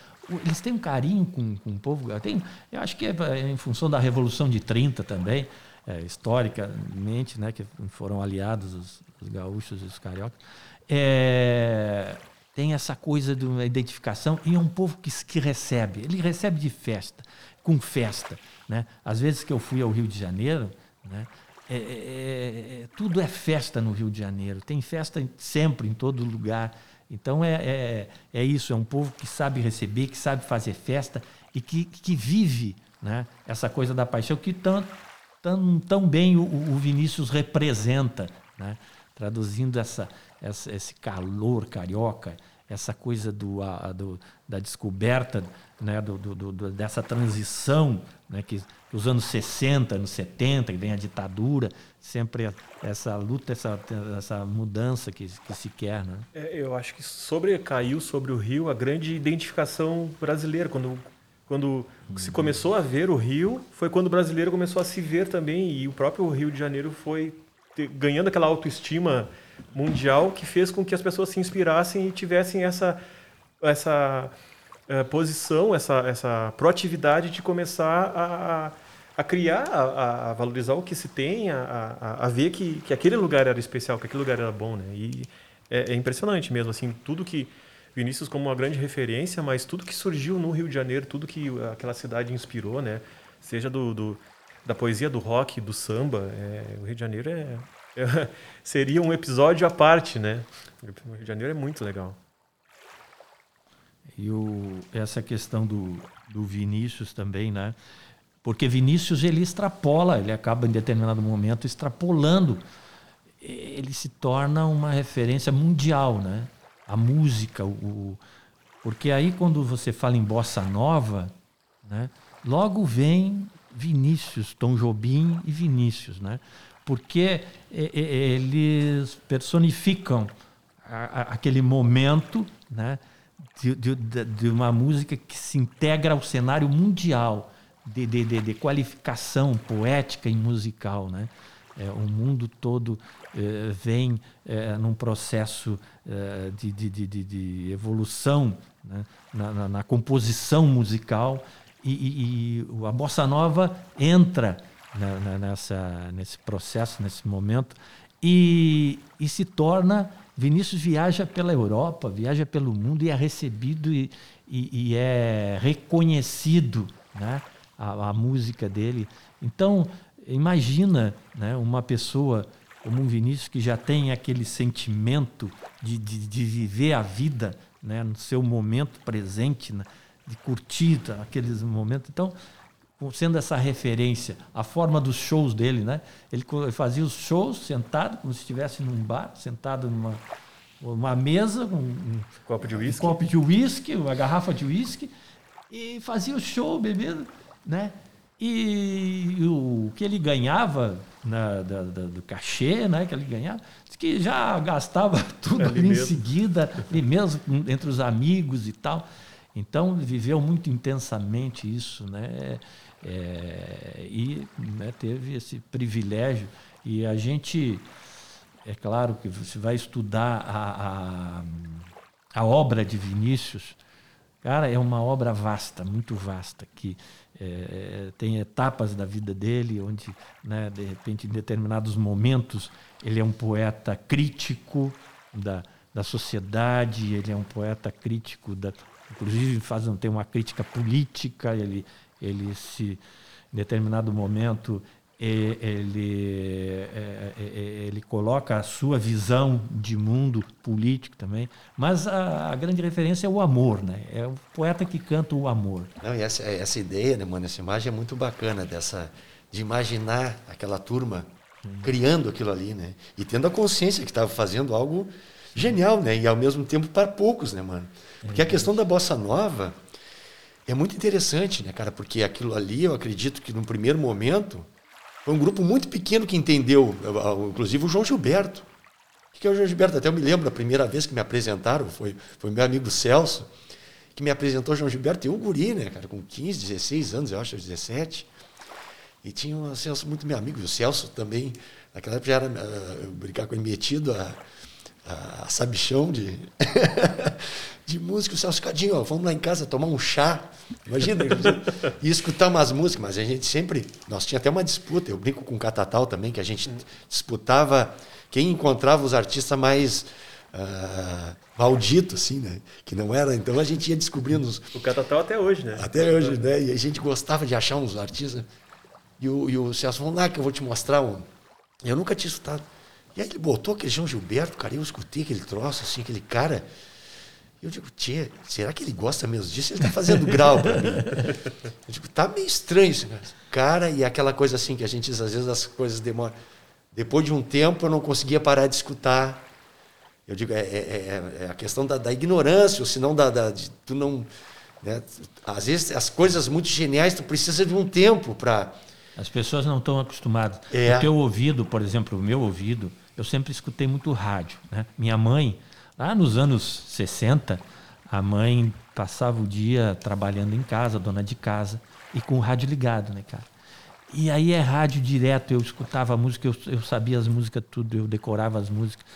Eles têm um carinho com, com o povo. Tem, eu acho que é é em função da Revolução de 30 também, é, historicamente, né? Que foram aliados os, os gaúchos e os cariocas. É, tem essa coisa de uma identificação e é um povo que, que recebe. Ele recebe de festa, com festa. Né? Às vezes que eu fui ao Rio de Janeiro, né? é- é- é- tudo é festa no Rio de Janeiro. Tem festa em- sempre, em todo lugar. Então é, é, é isso, é um povo que sabe receber, que sabe fazer festa e que, que vive né? essa coisa da paixão que tão, tão, tão bem o, o Vinícius representa, né? traduzindo essa, essa, esse calor carioca, essa coisa do, a- do- da descoberta, né? do, do- do- dessa transição, né? que, os anos 60, anos 70, que vem a ditadura, sempre essa luta, essa, essa mudança que, que se quer. Né? É, eu acho que sobre caiu sobre o Rio a grande identificação brasileira. Quando, quando se começou a ver o Rio, foi quando o brasileiro começou a se ver também. E o próprio Rio de Janeiro foi ganhando aquela autoestima mundial que fez com que as pessoas se inspirassem e tivessem essa, essa eh, posição, essa, essa proatividade de começar a, a- criar, a, a valorizar o que se tem, a, ver que, que aquele lugar era especial, que aquele lugar era bom, né? E é, é impressionante mesmo, assim, tudo que Vinícius como uma grande referência, mas tudo que surgiu no Rio de Janeiro, tudo que aquela cidade inspirou, né? Seja do, do- da poesia, do rock, do samba, é, o Rio de Janeiro é- seria um episódio à parte, né? O Rio de Janeiro é muito legal. E o, essa questão do, do Vinícius também, né? Porque Vinícius ele extrapola, ele acaba em determinado momento extrapolando. Ele se torna uma referência mundial, né? A música, o, porque aí quando você fala em bossa nova, né? Logo vem Vinícius, Tom Jobim e Vinícius, né? Porque e- e- eles personificam aquele momento, né? de, de- de- uma música que se integra ao cenário mundial de, de, de- qualificação poética e musical. Né? É, o mundo todo eh, vem eh, num processo de, de, evolução né? na, na- na composição musical e, e- e a bossa nova entra na- na- nessa, nesse processo, nesse momento e, e se torna Vinícius viaja pela Europa, viaja pelo mundo e é recebido e, e- e é reconhecido, né? A, a música dele. Então imagina, né? Uma pessoa como um Vinícius que já tem aquele sentimento de, de, de viver a vida, né? No seu momento presente, né? de curtir aqueles momentos. Então sendo essa referência, a forma dos shows dele, né? Ele fazia os shows sentado, como se estivesse num bar, sentado numa uma mesa, com um, Copo de um uísque. copo de uísque, uma garrafa de uísque, e fazia o show bebendo, né? E o que ele ganhava na- da- da- do cachê, né? Que ele ganhava, que já gastava tudo Ali ali, em seguida, ali mesmo, entre os amigos e tal. Então, viveu muito intensamente isso, né? É, e né, teve esse privilégio. E a gente, é claro que você vai estudar a, a, a obra de Vinícius, cara, é uma obra vasta, muito vasta, que é, tem etapas da vida dele, onde, né, de repente, em determinados momentos, ele é um poeta crítico da, da sociedade, ele é um poeta crítico da, inclusive faz tem uma crítica política, ele ele se em determinado momento ele, é, é, é, ele coloca a sua visão de mundo político também, mas a, a grande referência é o amor, né? É o poeta que canta o amor. Não, e essa, essa ideia, né, mano? Essa imagem é muito bacana dessa de imaginar aquela turma criando aquilo ali, né? E tendo a consciência que estava fazendo algo genial, né? E ao mesmo tempo para poucos, né, mano? Porque a questão da bossa nova é muito interessante, né, cara? Porque aquilo ali, eu acredito que no primeiro momento foi um grupo muito pequeno que entendeu, inclusive o João Gilberto. O que é o João Gilberto? Até eu me lembro da primeira vez que me apresentaram, foi, foi meu amigo Celso, que me apresentou o João Gilberto, e o guri, né, cara, com 15, 16 anos, eu acho, 17. E tinha o Celso muito meu amigo, e o Celso também, naquela época já era uh, brincar com ele metido a, a, sabichão de, de música. O Celso Cadinho, ó, vamos lá em casa tomar um chá. Imagina, e escutar umas músicas, mas a gente sempre. Nós tinha até uma disputa, eu brinco com o Catatal também, que a gente disputava quem encontrava os artistas mais. Uh, maldito, assim, né? Que não era. Então a gente ia descobrindo. Os, O Catatal até hoje, né? até hoje, né? E a gente gostava de achar uns artistas. E o, e o Celso, vamos lá que eu vou te mostrar um. Eu nunca tinha escutado. E aí ele botou aquele João Gilberto, cara, eu escutei aquele troço, assim, aquele cara. Eu digo, Tchê, será que ele gosta mesmo disso? Ele está fazendo grau para mim. Eu digo, tá meio estranho isso, cara. Cara, e aquela coisa assim, que a gente diz, às vezes as coisas demoram. Depois de um tempo eu não conseguia parar de escutar. Eu digo, é, é, é a questão da, da, ignorância, ou senão da, da, de, tu não. Né? Às vezes as coisas muito geniais, tu precisa de um tempo para. As pessoas não estão acostumadas. É. O teu ouvido, por exemplo, o meu ouvido, eu sempre escutei muito rádio. Né? Minha mãe, lá nos anos 60, a mãe passava o dia trabalhando em casa, dona de casa, e com o rádio ligado, né, cara? E aí é rádio direto, eu escutava a música, eu, eu sabia as músicas tudo, eu decorava as músicas.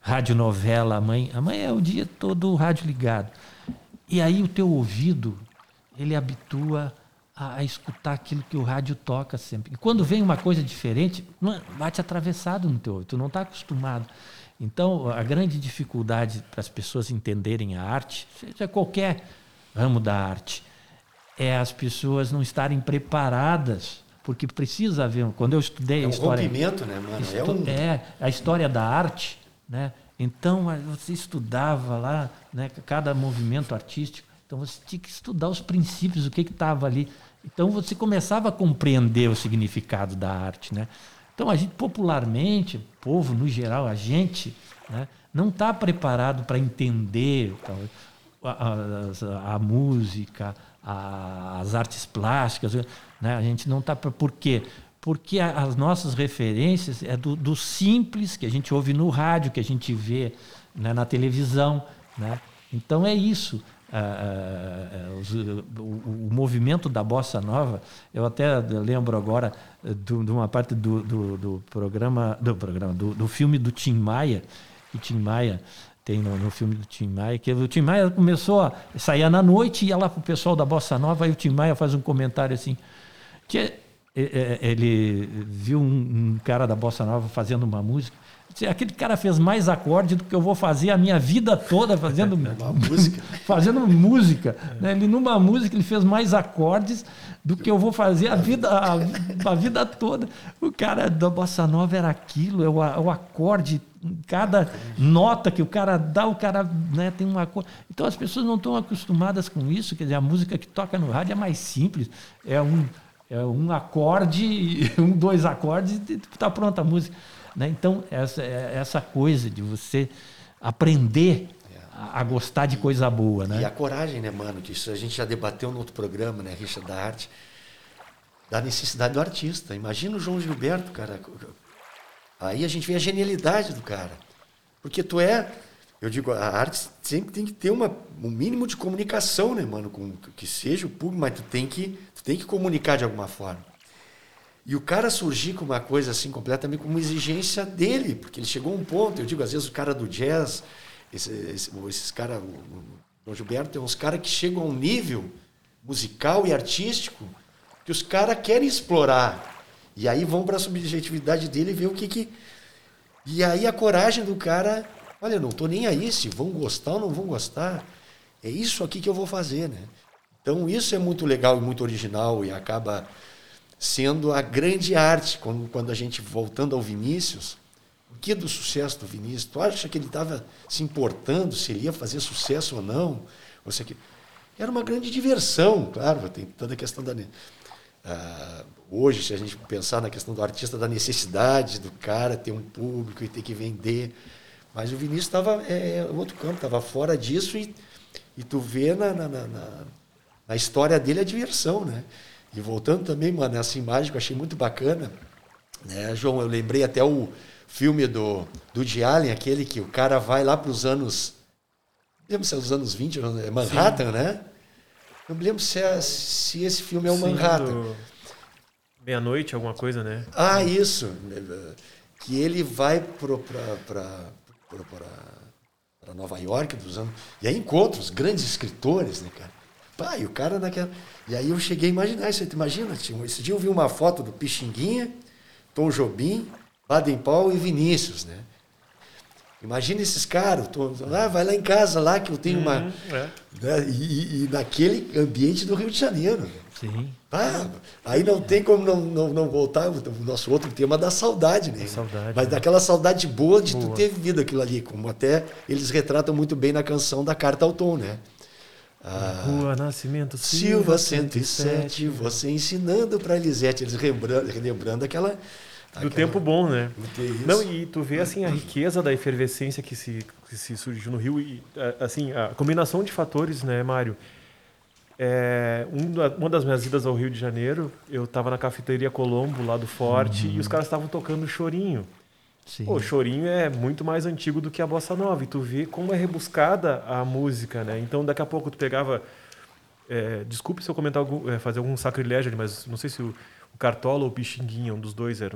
Rádio novela, a mãe, a mãe é o dia todo o rádio ligado. E aí o teu ouvido, ele habitua a, a, escutar aquilo que o rádio toca sempre. E quando vem uma coisa diferente, não, bate atravessado no teu ouvido, tu não está acostumado. Então, a grande dificuldade para as pessoas entenderem a arte, seja qualquer ramo da arte, é as pessoas não estarem preparadas, porque precisa haver. Quando eu estudei é um a história, rompimento, né, mano? É, um... é a história da arte, né? Então você estudava lá, né? Cada movimento artístico. Então você tinha que estudar os princípios, o que estava ali. Então você começava a compreender o significado da arte, né? Então a gente popularmente, o povo no geral, a gente, né, não está preparado para entender então, a, a, a, música, a, as artes plásticas, né? A gente não está por quê? Porque as nossas referências é do, do, simples que a gente ouve no rádio, que a gente vê né, na televisão, né? Então é isso. Uh, o, o, movimento da bossa nova, eu até lembro agora do, de uma parte do, do, do programa, do programa, do, do, filme do Tim Maia, que Tim Maia tem no, no, filme do Tim Maia, que o Tim Maia começou a sair na noite e ia lá para o pessoal da bossa nova e o Tim Maia faz um comentário assim que ele viu um, um cara da bossa nova fazendo uma música aquele cara fez mais acorde do que eu vou fazer a minha vida toda fazendo uma música. fazendo música. Né? Ele numa música ele fez mais acordes do que eu vou fazer a vida a, a vida toda. O cara da bossa nova era aquilo, é o, o acorde, cada nota que o cara dá, o cara né, tem um acorde. Então as pessoas não estão acostumadas com isso. Quer dizer, a música que toca no rádio é mais simples. É um é um acorde, um dois acordes e está pronta a música. Né? Então, essa, essa coisa de você aprender a, a, gostar de coisa boa. Né? E a coragem, né, mano? Que isso a gente já debateu no outro programa, né, Richard, da arte, da necessidade do artista. Imagina o João Gilberto, cara. Aí a gente vê a genialidade do cara. Porque tu é. Eu digo, a arte sempre tem que ter uma, um mínimo de comunicação, né, mano? Com, que seja o público, mas tu tem que, tu tem que comunicar de alguma forma. E o cara surgir com uma coisa assim, completamente como exigência dele, porque ele chegou a um ponto, eu digo, às vezes o cara do jazz, esse, esse, esses caras, o, o Gilberto, é uns caras que chegam a um nível musical e artístico que os caras querem explorar. E aí vão para a subjetividade dele e ver o que que. E aí a coragem do cara, olha, não estou nem aí se vão gostar ou não vão gostar. É isso aqui que eu vou fazer, né? Então isso é muito legal e muito original e acaba sendo a grande arte, quando, quando a gente, voltando ao Vinícius, o que do sucesso do Vinícius? Tu acha que ele estava se importando se ele ia fazer sucesso ou não? Ou seja, era uma grande diversão, claro, tem toda a questão da. Uh, hoje, se a gente pensar na questão do artista, da necessidade do cara ter um público e ter que vender. Mas o Vinícius estava é, é outro campo, estava fora disso e, e tu vê na, na, na, na, história dele a diversão, né? E voltando também, mano, nessa imagem que eu achei muito bacana, né, João, eu lembrei até o filme do, do de Allen, aquele que o cara vai lá para os anos, não lembro se é os anos 20, é Manhattan, Sim. né? Não me lembro se, é, se esse filme é o Sim, Manhattan. Do... Meia-noite, alguma coisa, né? Ah, isso. Que ele vai para Nova York dos anos. E aí encontra os grandes escritores, né, cara? E o cara naquela. E aí eu cheguei a imaginar isso. Imagina, esse dia eu vi uma foto do Pixinguinha, Tom Jobim, Baden Paul e Vinícius, né? Imagina esses caras, tô, ah, vai lá em casa lá que eu tenho uma. Uhum, é. né? e, e, naquele ambiente do Rio de Janeiro. Sim. Ah, aí não tem como não, não, não voltar o nosso outro tema da saudade, né? Saudade, Mas né? daquela saudade boa de boa. tu ter vivido aquilo ali, como até eles retratam muito bem na canção da Carta ao Tom, né? Ah, Rua Nascimento Silva, Silva 107, 107, você ensinando para Elisete, eles relembrando, relembrando aquela do tempo bom, né? Não, e tu vê assim a riqueza da efervescência que se, que se surgiu no Rio e assim a combinação de fatores, né, Mário? É, uma das minhas idas ao Rio de Janeiro, eu estava na cafeteria Colombo lá do Forte uhum. e os caras estavam tocando chorinho. Sim. Pô, chorinho é muito mais antigo do que a bossa nova e tu vê como é rebuscada a música, né? Então daqui a pouco tu pegava é, desculpe se eu comentar algum, é, fazer algum sacrilégio, mas não sei se o o Cartola ou o Pixinguinha, um dos dois, era,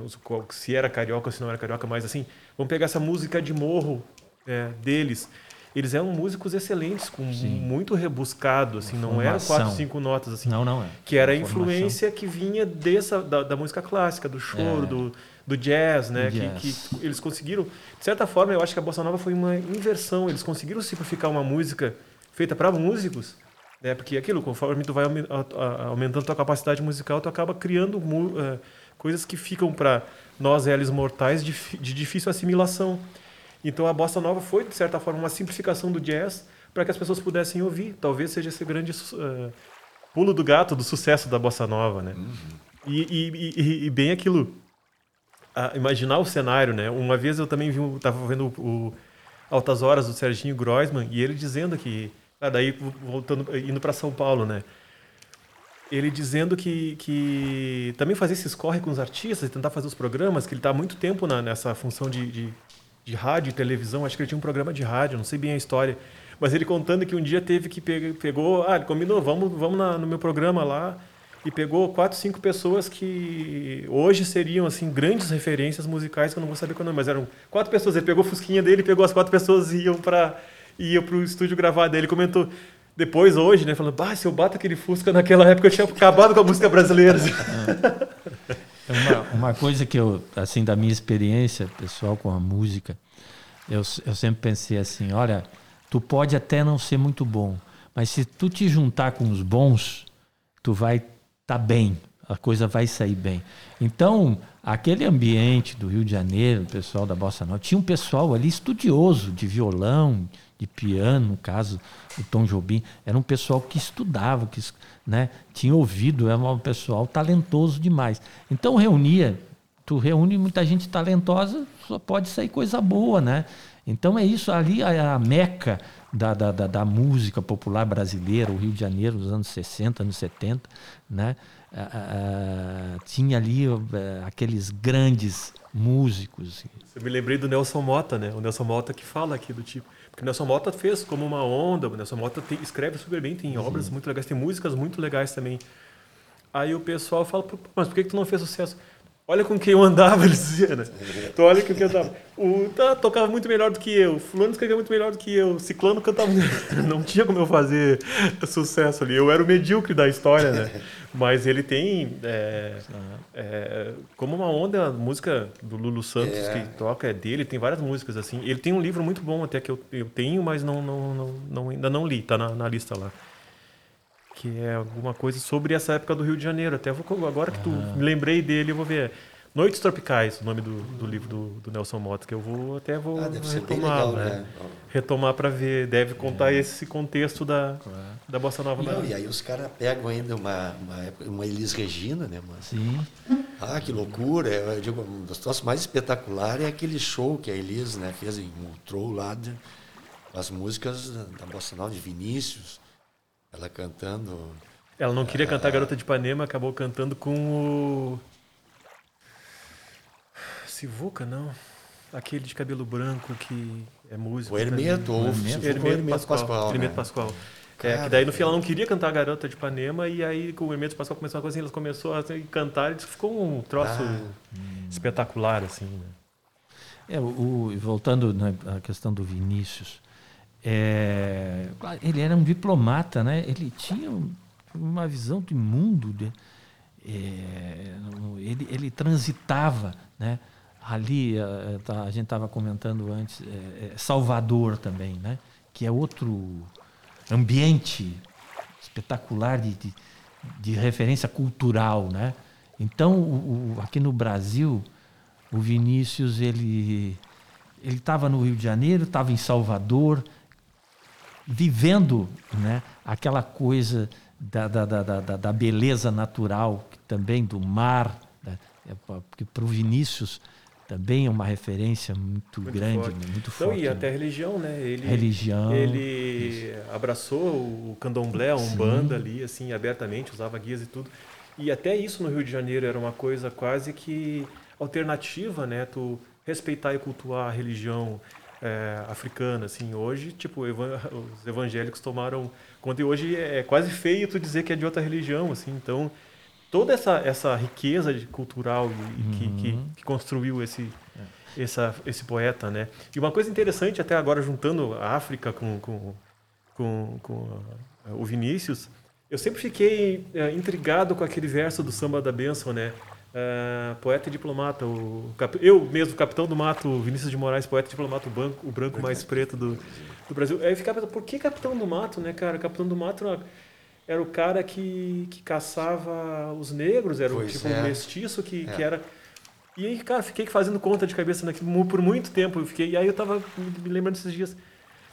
se era carioca ou se não era carioca, mas assim, vamos pegar essa música de morro é, deles. Eles eram músicos excelentes, com Sim. muito rebuscado, assim, não eram quatro, cinco notas, assim. Não, não é. Que era a influência que vinha dessa, da, da música clássica, do choro, é. do, do jazz, né? Que, que, eles conseguiram, de certa forma, eu acho que a bossa nova foi uma inversão. Eles conseguiram simplificar uma música feita para músicos né? Porque aquilo, conforme tu vai aumentando tua capacidade musical, tu acaba criando uh, coisas que ficam para nós, réis mortais, de, de difícil assimilação. Então a bossa nova foi, de certa forma, uma simplificação do jazz para que as pessoas pudessem ouvir. Talvez seja esse grande uh, pulo do gato do sucesso da bossa nova, né? Uhum. E, e, e, e, bem aquilo, imaginar o cenário, né? Uma vez eu também vi, estava vendo o, o Altas Horas do Serginho Groisman e ele dizendo que ah, daí voltando, indo para São Paulo, né? Ele dizendo que, que também fazer esses corre com os artistas e tentar fazer os programas, que ele está há muito tempo na, nessa função de, de, de, rádio e televisão. Acho que ele tinha um programa de rádio, não sei bem a história. Mas ele contando que um dia teve que pe pegou, ah, ele combinou, vamos, vamos na, no meu programa lá e pegou quatro, cinco pessoas que hoje seriam assim grandes referências musicais que eu não vou saber qual nome, mas eram quatro pessoas. Ele pegou a fusquinha dele, pegou as quatro pessoas e iam para e ia pro estúdio gravar. Daí ele comentou depois, hoje, né? Falando, bah, se eu bato aquele Fusca naquela época, eu tinha acabado com a música brasileira. É. Uma, uma coisa que eu, assim, da minha experiência pessoal com a música, eu, eu sempre pensei assim: olha, tu pode até não ser muito bom, mas se tu te juntar com os bons, tu vai estar tá bem, a coisa vai sair bem. Então, aquele ambiente do Rio de Janeiro, o pessoal da Bossa Nova, tinha um pessoal ali estudioso de violão, de piano, no caso, o Tom Jobim, era um pessoal que estudava, que né, tinha ouvido, era um pessoal talentoso demais. Então reunia, tu reúne muita gente talentosa, só pode sair coisa boa, né? Então é isso, ali a, meca da, da, da, da, música popular brasileira, o Rio de Janeiro, nos anos 60, anos 70, né? Tinha ali ah, aqueles grandes músicos. Eu me lembrei do Nelson Mota, né? O Nelson Mota que fala aqui do tipo porque Nelson Mota fez como uma onda, o Nelson Mota escreve super bem, tem obras muito legais, tem músicas muito legais também. Aí o pessoal fala, mas por que, que tu não fez sucesso? Olha com quem eu andava, ele dizia, né? Então olha com quem eu andava. O tá, tocava muito melhor do que eu, fulano escrevia muito melhor do que eu, ciclano cantava... Não tinha como eu fazer sucesso ali. Eu era o medíocre da história, né? Mas ele tem, é, é, como uma onda, a música do Lulu Santos é. que toca é dele, tem várias músicas assim. Ele tem um livro muito bom até que eu, eu tenho, mas não, não, não, não ainda não li, tá na, na lista lá que é alguma coisa sobre essa época do Rio de Janeiro. Até vou, agora que tu me lembrei dele, eu vou ver. Noites Tropicais, o nome do, do livro do, do Nelson Motta, que eu vou até vou Ah, deve ser bem retomar, legal, né? né? Retomar para ver, deve contar esse contexto da, da bossa nova. Não, da- e aí os caras pegam ainda uma, uma, uma Elis Regina, né, mano? Sim. Ah, que loucura. Eu digo, um dos troços mais espetaculares é aquele show que a Elis né, fez em Montreux lá, de, as músicas da, da Bossa Nova de Vinícius. Ela cantando. Ela não queria cantar Garota de Ipanema, acabou cantando com o. Sivuca, não. Aquele de cabelo branco que é músico. O Hermeto, ou o Hermeto. Hermeto, Hermeto Pascoal. Hermeto né? Pascoal. É, que daí no final ela não queria cantar Garota de Ipanema, e aí com o Hermeto Pascoal começou uma coisa assim, elas começou a cantar e ficou um troço Ah. espetacular, assim, né? É, o, voltando na à questão do Vinícius, é, ele era um diplomata, né? Ele tinha um- uma visão de mundo, de, é, ele, ele transitava, né? Ali tá- a gente estava comentando antes é, é, Salvador também, né? Que é outro ambiente espetacular de, de, de referência cultural, né? Então, o- o- aqui no Brasil, o Vinícius ele ele estava no Rio de Janeiro, estava em Salvador, vivendo, né? Aquela coisa da, da, da, da, da beleza natural, também do mar, né? É, porque para o Vinícius também é uma referência muito, Muito grande, forte. né? muito Então, forte. e né? até a religião, né? Ele, Religião, Ele abraçou o candomblé, a umbanda ali, assim, abertamente, usava guias e tudo. E até isso no Rio de Janeiro era uma coisa quase que alternativa, né? Tu respeitar e cultuar a religião é, africana, assim. Hoje, tipo, evan- os evangélicos tomaram conta e hoje é quase feio tu dizer que é de outra religião, assim. Então, toda essa, essa riqueza de- cultural e, que, que, que construiu esse, essa, esse poeta, né? E uma coisa interessante, até agora juntando a África com, com, com, com a- o Vinícius, eu sempre fiquei eh, intrigado com aquele verso do Samba da Benção, né? Eh, poeta e diplomata, o cap- eu mesmo, capitão do mato, Vinícius de Moraes, poeta e diplomata, o, banco, o branco mais preto do, do Brasil. Aí eu ficava pensando, por que capitão do mato, né, cara? Capitão do mato era, o cara que, que caçava os negros, era o Pois tipo é. um mestiço que, É. que era. E aí, cara, fiquei fazendo conta de cabeça naquilo mu- por muito tempo. Eu fiquei, e aí eu tava me me lembrando desses dias.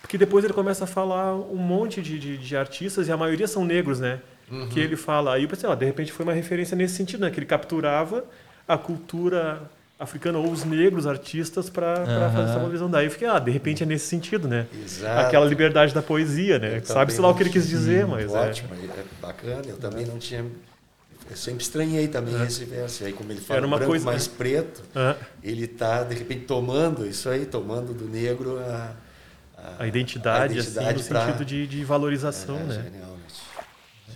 Porque depois ele começa a falar um monte de, de, de artistas, e a maioria são negros, né? Uhum. Que ele fala. Aí eu pensei, ó, de repente foi uma referência nesse sentido, né? Que ele capturava a cultura africana ou os negros artistas para fazer essa visão. Daí eu fiquei, ah, de repente é nesse sentido, né? Exato. Aquela liberdade da poesia, né? Sabe-se lá o que ele quis dizer, mas é. Ótimo, é bacana. Eu também não tinha. Eu sempre estranhei também esse verso. Aí, como ele fala É. Era uma branco coisa- mais preto, Ah, ele está, de repente, tomando isso aí, tomando do negro a, a identidade, a assim, identidade no pra- sentido de, de valorização, é, né?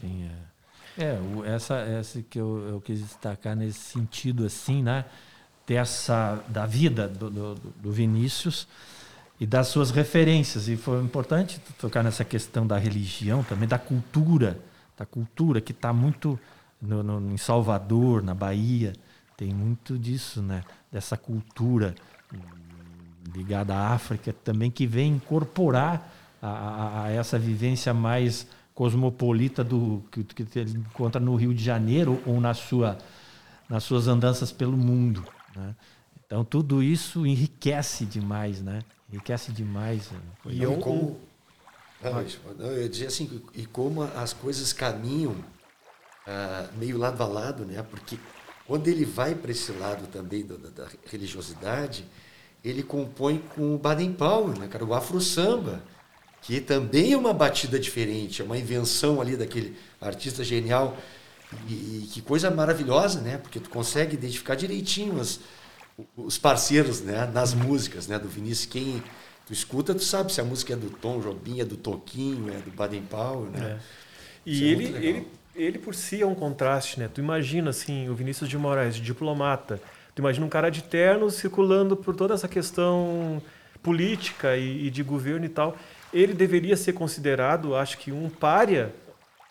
Sim, é. É, o- essa, essa que eu, eu quis destacar nesse sentido, assim, né? Dessa, da vida do, do, do Vinícius e das suas referências. E foi importante tocar nessa questão da religião, também da cultura, da cultura que está muito no, no- em Salvador, na Bahia, tem muito disso, né? Dessa cultura ligada à África também que vem incorporar a, a- a essa vivência mais cosmopolita do que, que ele encontra no Rio de Janeiro ou na sua nas suas andanças pelo mundo, né? Então tudo isso enriquece demais, né? Enriquece demais. né? E eu- como, não, eu ia dizer assim, e como as coisas caminham ah, meio lado a lado, né? Porque quando ele vai para esse lado também da, da- da religiosidade, ele compõe com o Baden Powell, né, cara? O Afro Samba, que também é uma batida diferente, é uma invenção ali daquele artista genial. E, e que coisa maravilhosa, né? Porque tu consegue identificar direitinho as, os parceiros, né? Nas músicas, né? Do Vinícius, quem tu escuta, tu sabe se a música é do Tom Jobim, é do Toquinho, é do Baden Powell, né? E Isso é ele, legal. ele, ele por si é um contraste, né? Tu imagina assim, o Vinícius de Moraes, diplomata. Tu imagina um cara de terno circulando por toda essa questão política e, e de governo e tal. Ele deveria ser considerado, acho que, um pária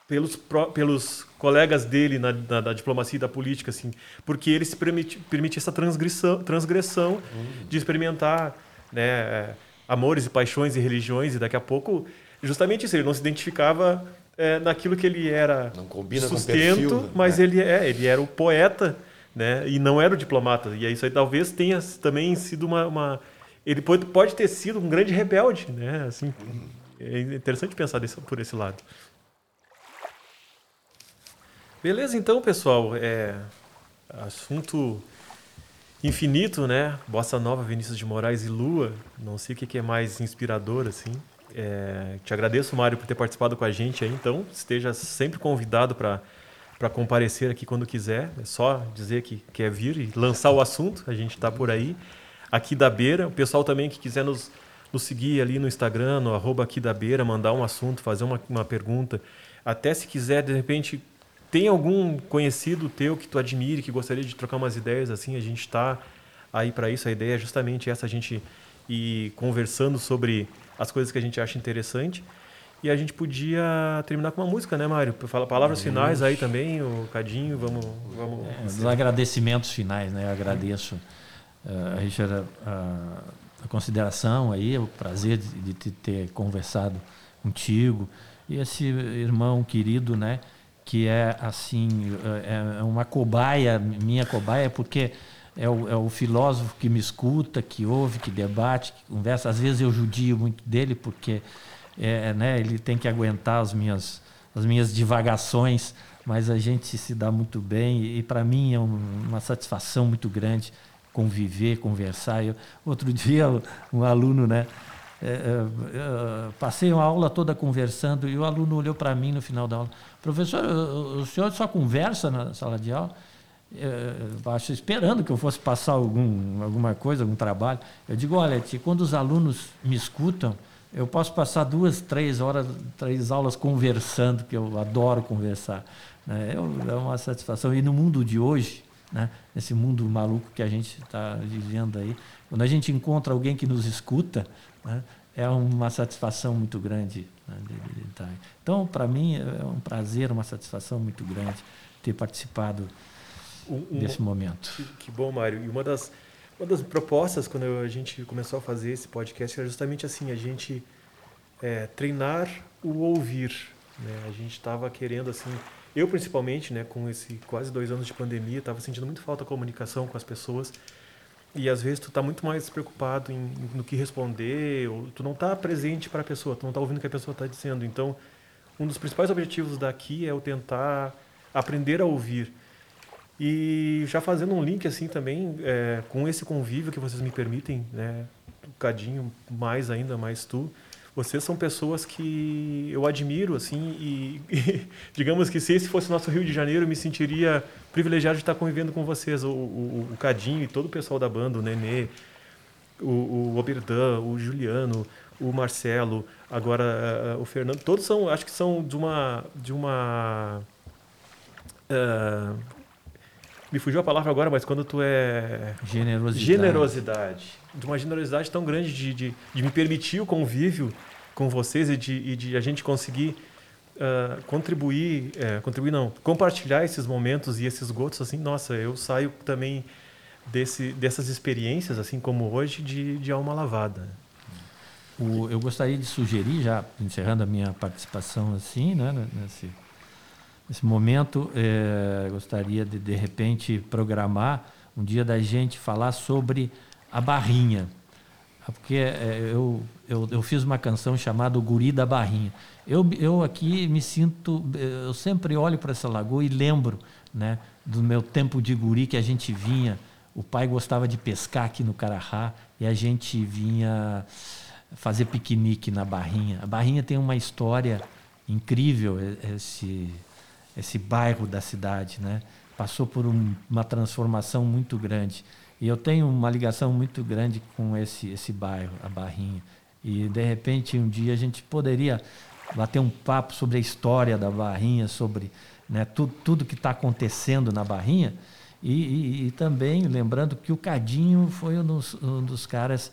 pelos, pelos colegas dele na, na, da diplomacia e da política, assim, porque ele se permite, permite essa transgressão, transgressão de experimentar né, é, amores e paixões e religiões, e daqui a pouco, justamente isso, ele não se identificava é, naquilo que ele era Não combina com sustento, perfil, né? mas É. ele é, ele era o poeta, né? E não era o diplomata. E isso aí talvez tenha também sido uma, uma- ele pode, pode ter sido um grande rebelde, né? Assim, é interessante pensar desse, por esse lado. Beleza, então, pessoal, é assunto infinito, né? Bossa Nova, Vinícius de Moraes e Lua. Não sei o que é mais inspirador, assim. É, te agradeço, Mário, por ter participado com a gente aí. Então, esteja sempre convidado para para comparecer aqui quando quiser. É só dizer que quer vir e lançar o assunto. A gente está por aí. Aqui da Beira. O pessoal também que quiser nos, nos seguir ali no Instagram, no arroba aqui da Beira, mandar um assunto, fazer uma, uma pergunta. Até se quiser, de repente, tem algum conhecido teu que tu admire, que gostaria de trocar umas ideias assim, a gente está aí para isso. A ideia é justamente essa, a gente ir conversando sobre as coisas que a gente acha interessante. E a gente podia terminar com uma música, né, Mário? Fala palavras finais aí também, o Cadinho, vamos... vamos... É, dos agradecimentos finais, né? Eu agradeço, uh, Richard, a, a consideração aí, o prazer de, de te ter conversado contigo e esse irmão querido, né? Que é assim, é é uma cobaia, minha cobaia, porque é o, é o filósofo que me escuta, que ouve, que debate, que conversa. Às vezes eu judio muito dele, porque é, né, ele tem que aguentar as minhas, as minhas divagações, mas a gente se dá muito bem e, para mim é um- uma satisfação muito grande conviver, conversar. Eu, outro dia um aluno, né, é, é, é, passei uma aula toda conversando e o aluno olhou para mim no final da aula, professor, o, o senhor só conversa na sala de aula? É, acho esperando que eu fosse passar algum, alguma coisa, algum trabalho. Eu digo, olha, tia, quando os alunos me escutam, eu posso passar duas, três horas, três aulas conversando, que eu adoro conversar. né? É uma satisfação. E no mundo de hoje, né, nesse mundo maluco que a gente está vivendo aí, quando a gente encontra alguém que nos escuta, né, é uma satisfação muito grande. né. Então, para mim, é um prazer, uma satisfação muito grande ter participado Um- desse momento. Que, que bom, Mário. E uma das, uma das propostas, quando a gente começou a fazer esse podcast, era justamente assim, a gente é, treinar o ouvir. Né? A gente estava querendo, assim, eu principalmente, né, com esse quase dois anos de pandemia, estava sentindo muito falta de comunicação com as pessoas. E às vezes tu está muito mais preocupado em, no que responder, ou tu não está presente para a pessoa, tu não está ouvindo o que a pessoa está dizendo. Então, um dos principais objetivos daqui é o tentar aprender a ouvir. E já fazendo um link assim também é, com esse convívio que vocês me permitem, né, o Cadinho mais ainda, mais tu, vocês são pessoas que eu admiro assim e, e digamos que se esse fosse o nosso Rio de Janeiro, eu me sentiria privilegiado de estar convivendo com vocês, o, o, o Cadinho e todo o pessoal da banda, o Nenê, o, o Oberdan, o Juliano, o Marcelo, agora eh, o Fernando, todos são, acho que são de uma de uma eh, me fugiu a palavra agora, mas quando tu é Generosidade. generosidade, de uma generosidade tão grande de, de, de me permitir o convívio com vocês e de, e de a gente conseguir ah, contribuir, é, contribuir não, compartilhar esses momentos e esses gotos assim, nossa, eu saio também desse, dessas experiências assim como hoje de, de alma lavada. O- eu gostaria de sugerir, já encerrando a minha participação assim, né, nesse, nesse momento, eh, gostaria de, de repente, programar um dia da gente falar sobre a barrinha. Porque eh, eu, eu, eu fiz uma canção chamada O Guri da Barrinha. Eu, eu aqui me sinto, eu sempre olho para essa lagoa e lembro né, do meu tempo de guri que a gente vinha. O pai gostava de pescar aqui no Carajá e a gente vinha fazer piquenique na Barrinha. A Barrinha tem uma história incrível, esse, esse bairro da cidade, né? Passou por um- uma transformação muito grande. E eu tenho uma ligação muito grande com esse, esse bairro, a Barrinha. E, de repente, um dia a gente poderia bater um papo sobre a história da Barrinha, sobre né, tu, tudo que está acontecendo na Barrinha. E, e- e também lembrando que o Cadinho foi um dos, um dos caras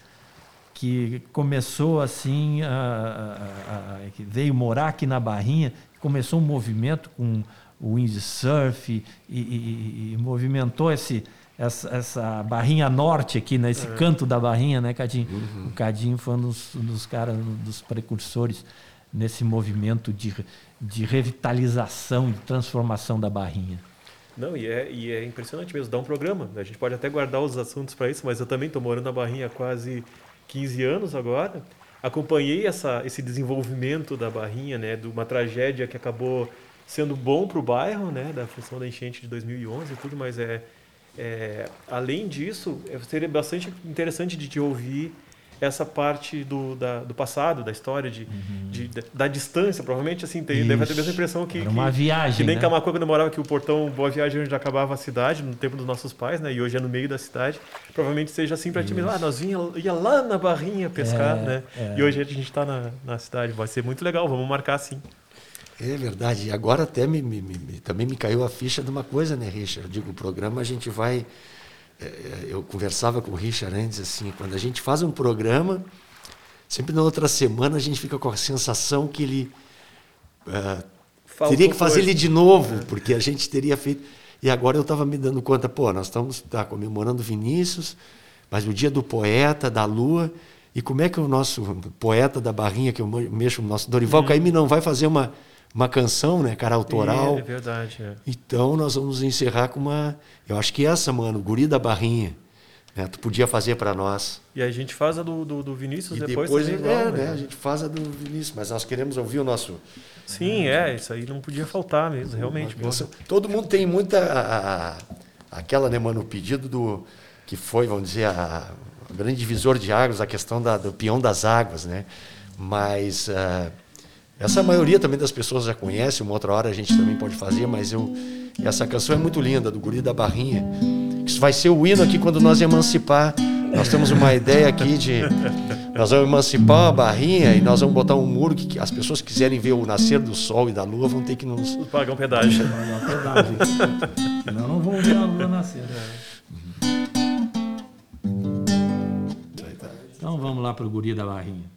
que começou assim, a, a- a- que veio morar aqui na Barrinha, começou um movimento com o windsurf e- e movimentou esse, essa, essa Barrinha Norte aqui, né? esse canto da Barrinha, né, Cadinho? O Cadinho foi um dos, dos caras, um dos precursores nesse movimento de, de revitalização, de transformação da Barrinha. Não, e é, e é impressionante mesmo, dá um programa. A gente pode até guardar os assuntos para isso, mas eu também estou morando na Barrinha há quase 15 anos agora. Acompanhei essa, esse desenvolvimento da Barrinha, né, de uma tragédia que acabou sendo bom para o bairro, né, da função da enchente de 2011 e tudo, mas é, é além disso, é, seria bastante interessante de te ouvir essa parte do, da, do passado, da história, de, uhum. de, da, da, distância. Provavelmente, assim, tem, deve ter a mesma impressão que. Uma que, viagem. Que nem né? Camacuã, quando eu morava, que o portão Boa Viagem onde acabava a cidade, no tempo dos nossos pais, né? E hoje é no meio da cidade. Provavelmente seja assim para ti mesmo. Ah, nós vinha, ia lá na barrinha pescar, é, né? É. E hoje a gente está na, na cidade. Vai ser muito legal, vamos marcar assim. É verdade. E agora até me, me, me, também me caiu a ficha de uma coisa, né, Richard? Eu digo, o programa a gente vai. É, eu conversava com o Richard antes, assim, quando a gente faz um programa Sempre na outra semana a gente fica com a sensação que ele uh, teria que fazer ele de novo, é. porque a gente teria feito. E agora eu estava me dando conta, pô, nós estamos tá, comemorando Vinícius, mas o dia do poeta, da lua, e como é que o nosso poeta da barrinha, que eu mexo, o nosso Dorival hum. Caymmi, não vai fazer uma, uma canção, né, cara, autoral? É, é verdade. É. Então nós vamos encerrar com uma. Eu acho que essa, mano, Guri da Barrinha. Né? Tu podia fazer para nós. E a gente faz a do, do, do Vinícius e depois. depois é, igual, né? né? A gente faz a do Vinícius, mas nós queremos ouvir o nosso. Sim, é, isso aí não podia faltar mesmo, realmente. Todo mundo tem muita. A, a, aquela, né, mano, o pedido do. que foi, vamos dizer, a, a grande divisor de águas, a questão da, do peão das águas, né? Mas. Uh, essa maioria também das pessoas já conhece, uma outra hora a gente também pode fazer, mas eu, essa canção é muito linda, do Guri da Barrinha. Isso vai ser o hino aqui quando nós emancipar. Nós temos uma ideia aqui de. Nós vamos emancipar a barrinha e nós vamos botar um muro que as pessoas que quiserem ver o nascer do sol e da lua vão ter que nos. Pagar um pedágio. Pagar um pedágio. Senão não vão ver a lua nascer. Né? Então vamos lá para o guri da barrinha.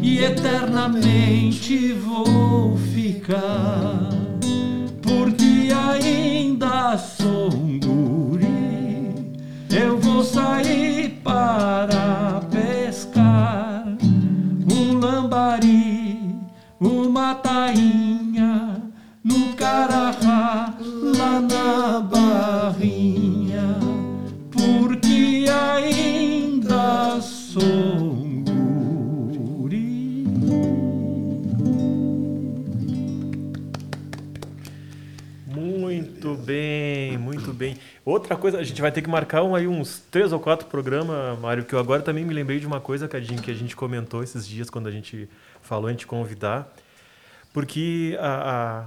e eternamente vou ficar. Porque ainda sou um guri, eu vou sair para pescar um lambari, uma tainha no Carajá, lá na Barrinha, porque ainda sou Outra coisa, a gente vai ter que marcar um, aí uns três ou quatro programas, Mário, que eu agora também me lembrei de uma coisa, Cadinho, que a gente comentou esses dias quando a gente falou em te convidar. Porque a,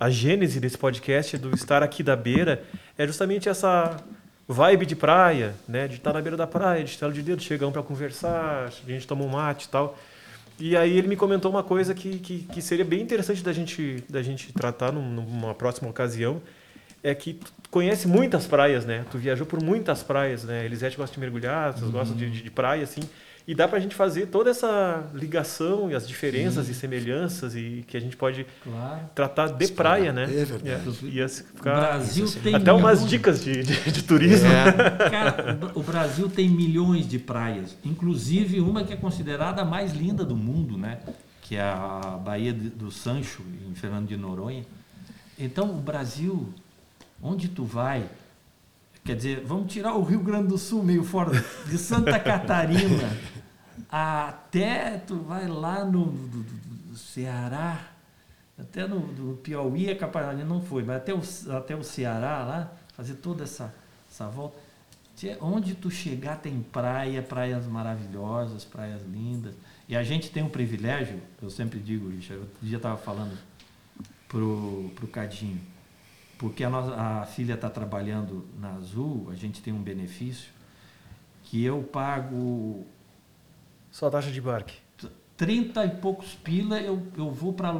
a, a gênese desse podcast do estar aqui da beira é justamente essa vibe de praia, né? De estar na beira da praia, de estar de dedo, chegar um para conversar, a gente toma um mate e tal. E aí ele me comentou uma coisa que, que, que seria bem interessante da gente, da gente tratar num- numa próxima ocasião, é que tu conhece muitas praias, né? Tu viajou por muitas praias, né? Elisete gosta de mergulhar, vocês gostam de, de, de praia, assim. E dá pra gente fazer toda essa ligação e as diferenças e semelhanças e que a gente pode Claro. tratar de praia, né? É verdade. É, O ficar Brasil tem até umas dicas de, de, de turismo. É, Cara, o Bra- o Brasil tem milhões de praias, inclusive uma que é considerada a mais linda do mundo, né? Que é a Baía do Sancho, em Fernando de Noronha. Então, o Brasil, onde tu vai, quer dizer, vamos tirar o Rio Grande do Sul meio fora, de Santa Catarina até tu vai lá no do- do- Ceará, até no do Piauí, a Capanema não foi, mas até o, até o Ceará lá, fazer toda essa, essa volta. Onde tu chegar tem praia, praias maravilhosas, praias lindas. E a gente tem um privilégio, eu sempre digo, Richard, outro dia estava falando pro, pro Cadinho, porque a, nossa, a filha está trabalhando na Azul, a gente tem um benefício que eu pago Só taxa de embarque. 30 e poucos pila, eu, eu vou para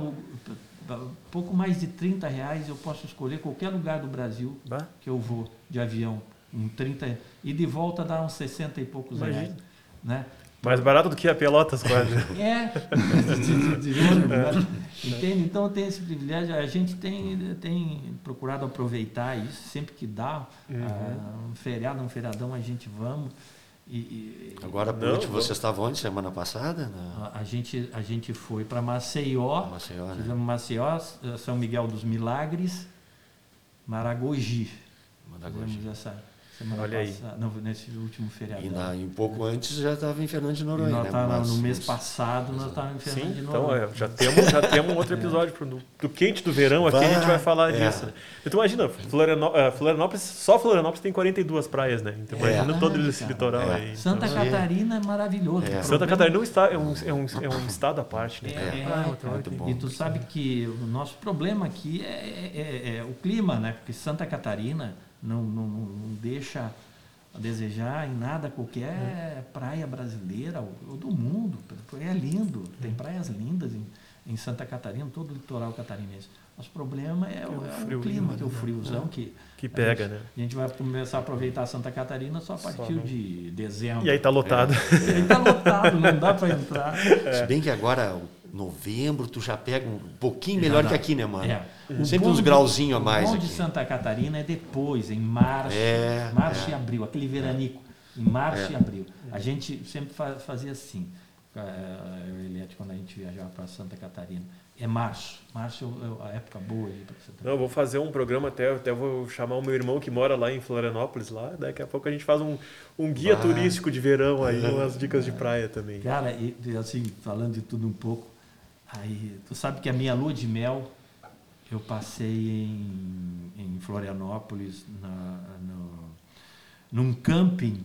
pouco mais de 30 reais, eu posso escolher qualquer lugar do Brasil Bah. que eu vou de avião. Um 30, e de volta dá uns 60 e poucos Imagina. reais. Né? Mais barato do que a Pelotas, quase. É, de, de- de ônibus, entende? Então tem esse privilégio. A gente tem, tem procurado aproveitar isso sempre que dá. ah, um feriado, um feriadão, a gente vamos. E, e- Agora, vamos. você estava onde semana passada? A, a gente, a gente foi para Maceió, Maceió, né? fizemos Maceió, eh, São Miguel dos Milagres, Maragogi. Maragogi. Fizemos essa semana Olha aí. passada, não, nesse último feriado. E na, um pouco antes já estava em Fernando de Noronha, nós né? tava- Mas- no mês passado nós estávamos em Fernando Sim, de então Noronha. é, já temos, já temos um outro episódio pro, do, do quente do verão aqui, a gente vai falar É. disso. né? Então imagina, eh, Florianópolis, só Florianópolis tem 42 praias, né? Então É. imagina todo esse cara. litoral É. aí. Santa Então, Catarina é maravilhoso. É. Santa Catarina é um, estado, é, um, é, um, é um estado à parte, né? É, é, então, muito bom. E tu sabe que o nosso problema aqui é, é- é- é o clima, né? Porque Santa Catarina não, não, não- deixa a desejar em nada qualquer praia brasileira ou, do mundo. É lindo, tem praias lindas em, em Santa Catarina, todo o litoral catarinense. Nosso problema é, o, o é o clima, né? que é o friozão que Que pega, a gente, né? A gente vai começar a aproveitar Santa Catarina só a partir no- de dezembro. E aí tá lotado. E aí tá lotado, não dá para entrar. Se bem que agora, o novembro, tu já pega um pouquinho melhor que aqui, né, mano? É. Sempre uns de- grauzinhos a mais O bom de. Santa Catarina é depois, em março. É, março é. e abril, aquele veranico. Em março É. e abril. A gente sempre fa- fazia assim, eu e Eliette, quando a gente viajava para Santa Catarina. É março. Março é a época boa para Santa Não, eu vou fazer um programa até, até vou chamar o meu irmão que mora lá em Florianópolis lá. Daqui a pouco a gente faz um, um guia Bah. turístico de verão aí, umas dicas de praia também. Cara, e, assim, falando de tudo um pouco, aí, tu sabe que a minha lua de mel eu passei em, em Florianópolis, na, no, num camping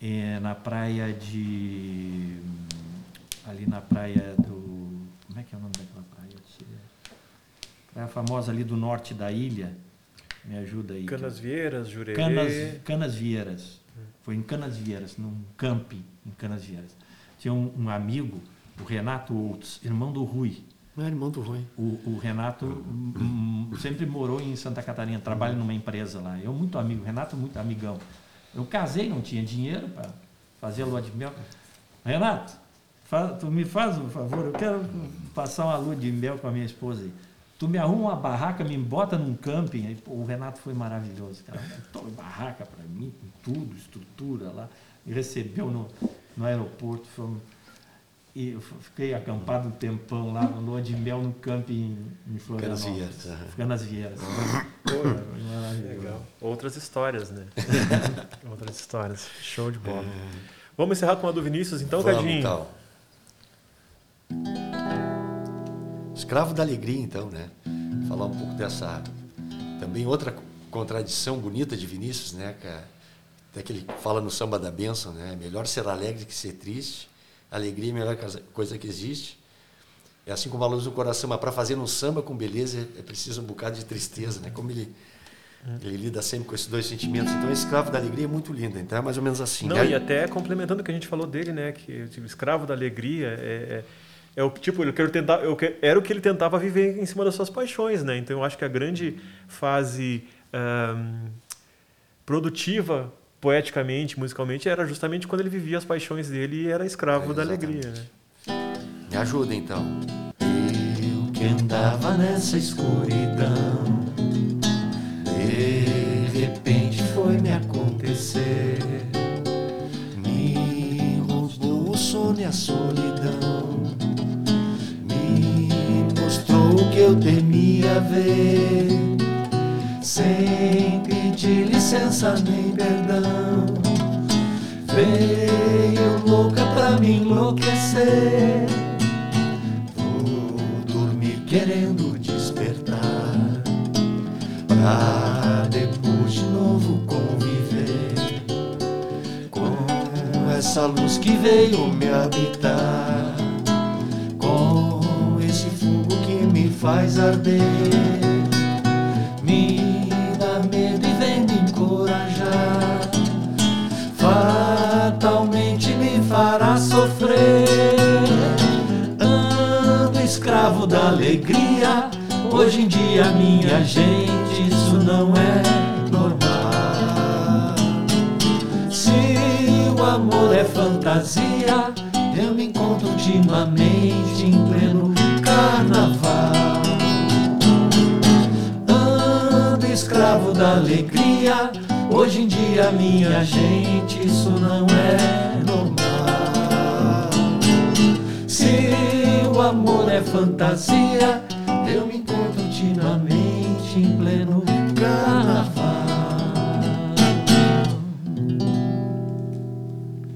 eh, na praia de. ali na praia do. Como é que é o nome daquela praia? Praia famosa ali do norte da ilha. Me ajuda aí. Canas Vieiras, Jurerê. Canas, Canas Vieiras. Foi em Canas Vieiras, num camping em Canas Vieiras. Tinha um, um amigo, o Renato Outros, irmão do Rui. Não é irmão do ruim. O, o Renato hum, sempre morou em Santa Catarina, trabalha numa empresa lá. Eu muito amigo, Renato muito amigão. Eu casei, não tinha dinheiro para fazer a lua de mel. Renato, fa- tu me faz um favor, eu quero passar uma lua de mel com a minha esposa aí. Tu me arruma uma barraca, me bota num camping. Aí, pô, o Renato foi maravilhoso, cara. Montou barraca para mim, com tudo, estrutura lá. Me recebeu no, no aeroporto. Fomos, e eu fiquei acampado um tempão lá, no lua de mel no camping em Florianópolis. Canasvieiras, aham. Canasvieiras. Pô, Maravilhoso. legal. Outras histórias, né? Outras histórias. Show de bola. Vamos encerrar com a do Vinícius, então, Vamos, Cadinho? então. Escravo da alegria, então, né? Falar um pouco dessa. Também outra contradição bonita de Vinícius, né, cara? Até que ele fala no samba da benção, né? Melhor ser alegre que ser triste. Alegria é a melhor coisa que existe. É assim como a luz do coração, mas para fazer um samba com beleza é preciso um bocado de tristeza, né? Como ele ele lida sempre com esses dois sentimentos. Então, escravo da alegria é muito lindo. Então, é mais ou menos assim. Não, né? e até complementando o que a gente falou dele, né? Que o escravo da alegria é, é, é o tipo, eu quero tentar, eu quero, era o que ele tentava viver em cima das suas paixões, né? Então, eu acho que a grande fase um, produtiva, poeticamente, musicalmente, era justamente quando ele vivia as paixões dele e era escravo É, da alegria, né? Me ajuda, então. Eu que andava nessa escuridão, de repente foi me acontecer. Me roubou o sono e a solidão, me mostrou o que eu temia ver, sem pedir licença nem perdão. Veio louca pra me enlouquecer. Vou dormir querendo despertar Pra depois de novo conviver Com essa luz que veio me habitar Com esse fogo que me faz arder fará sofrer Ando escravo da alegria. Hoje em dia, minha gente, isso não é normal. Se o amor é fantasia, eu me encontro ultimamente em pleno carnaval. Ando escravo da alegria. Hoje em dia, minha gente, isso não é normal. o amor é fantasia. Eu me encontro te na mente em pleno carnaval.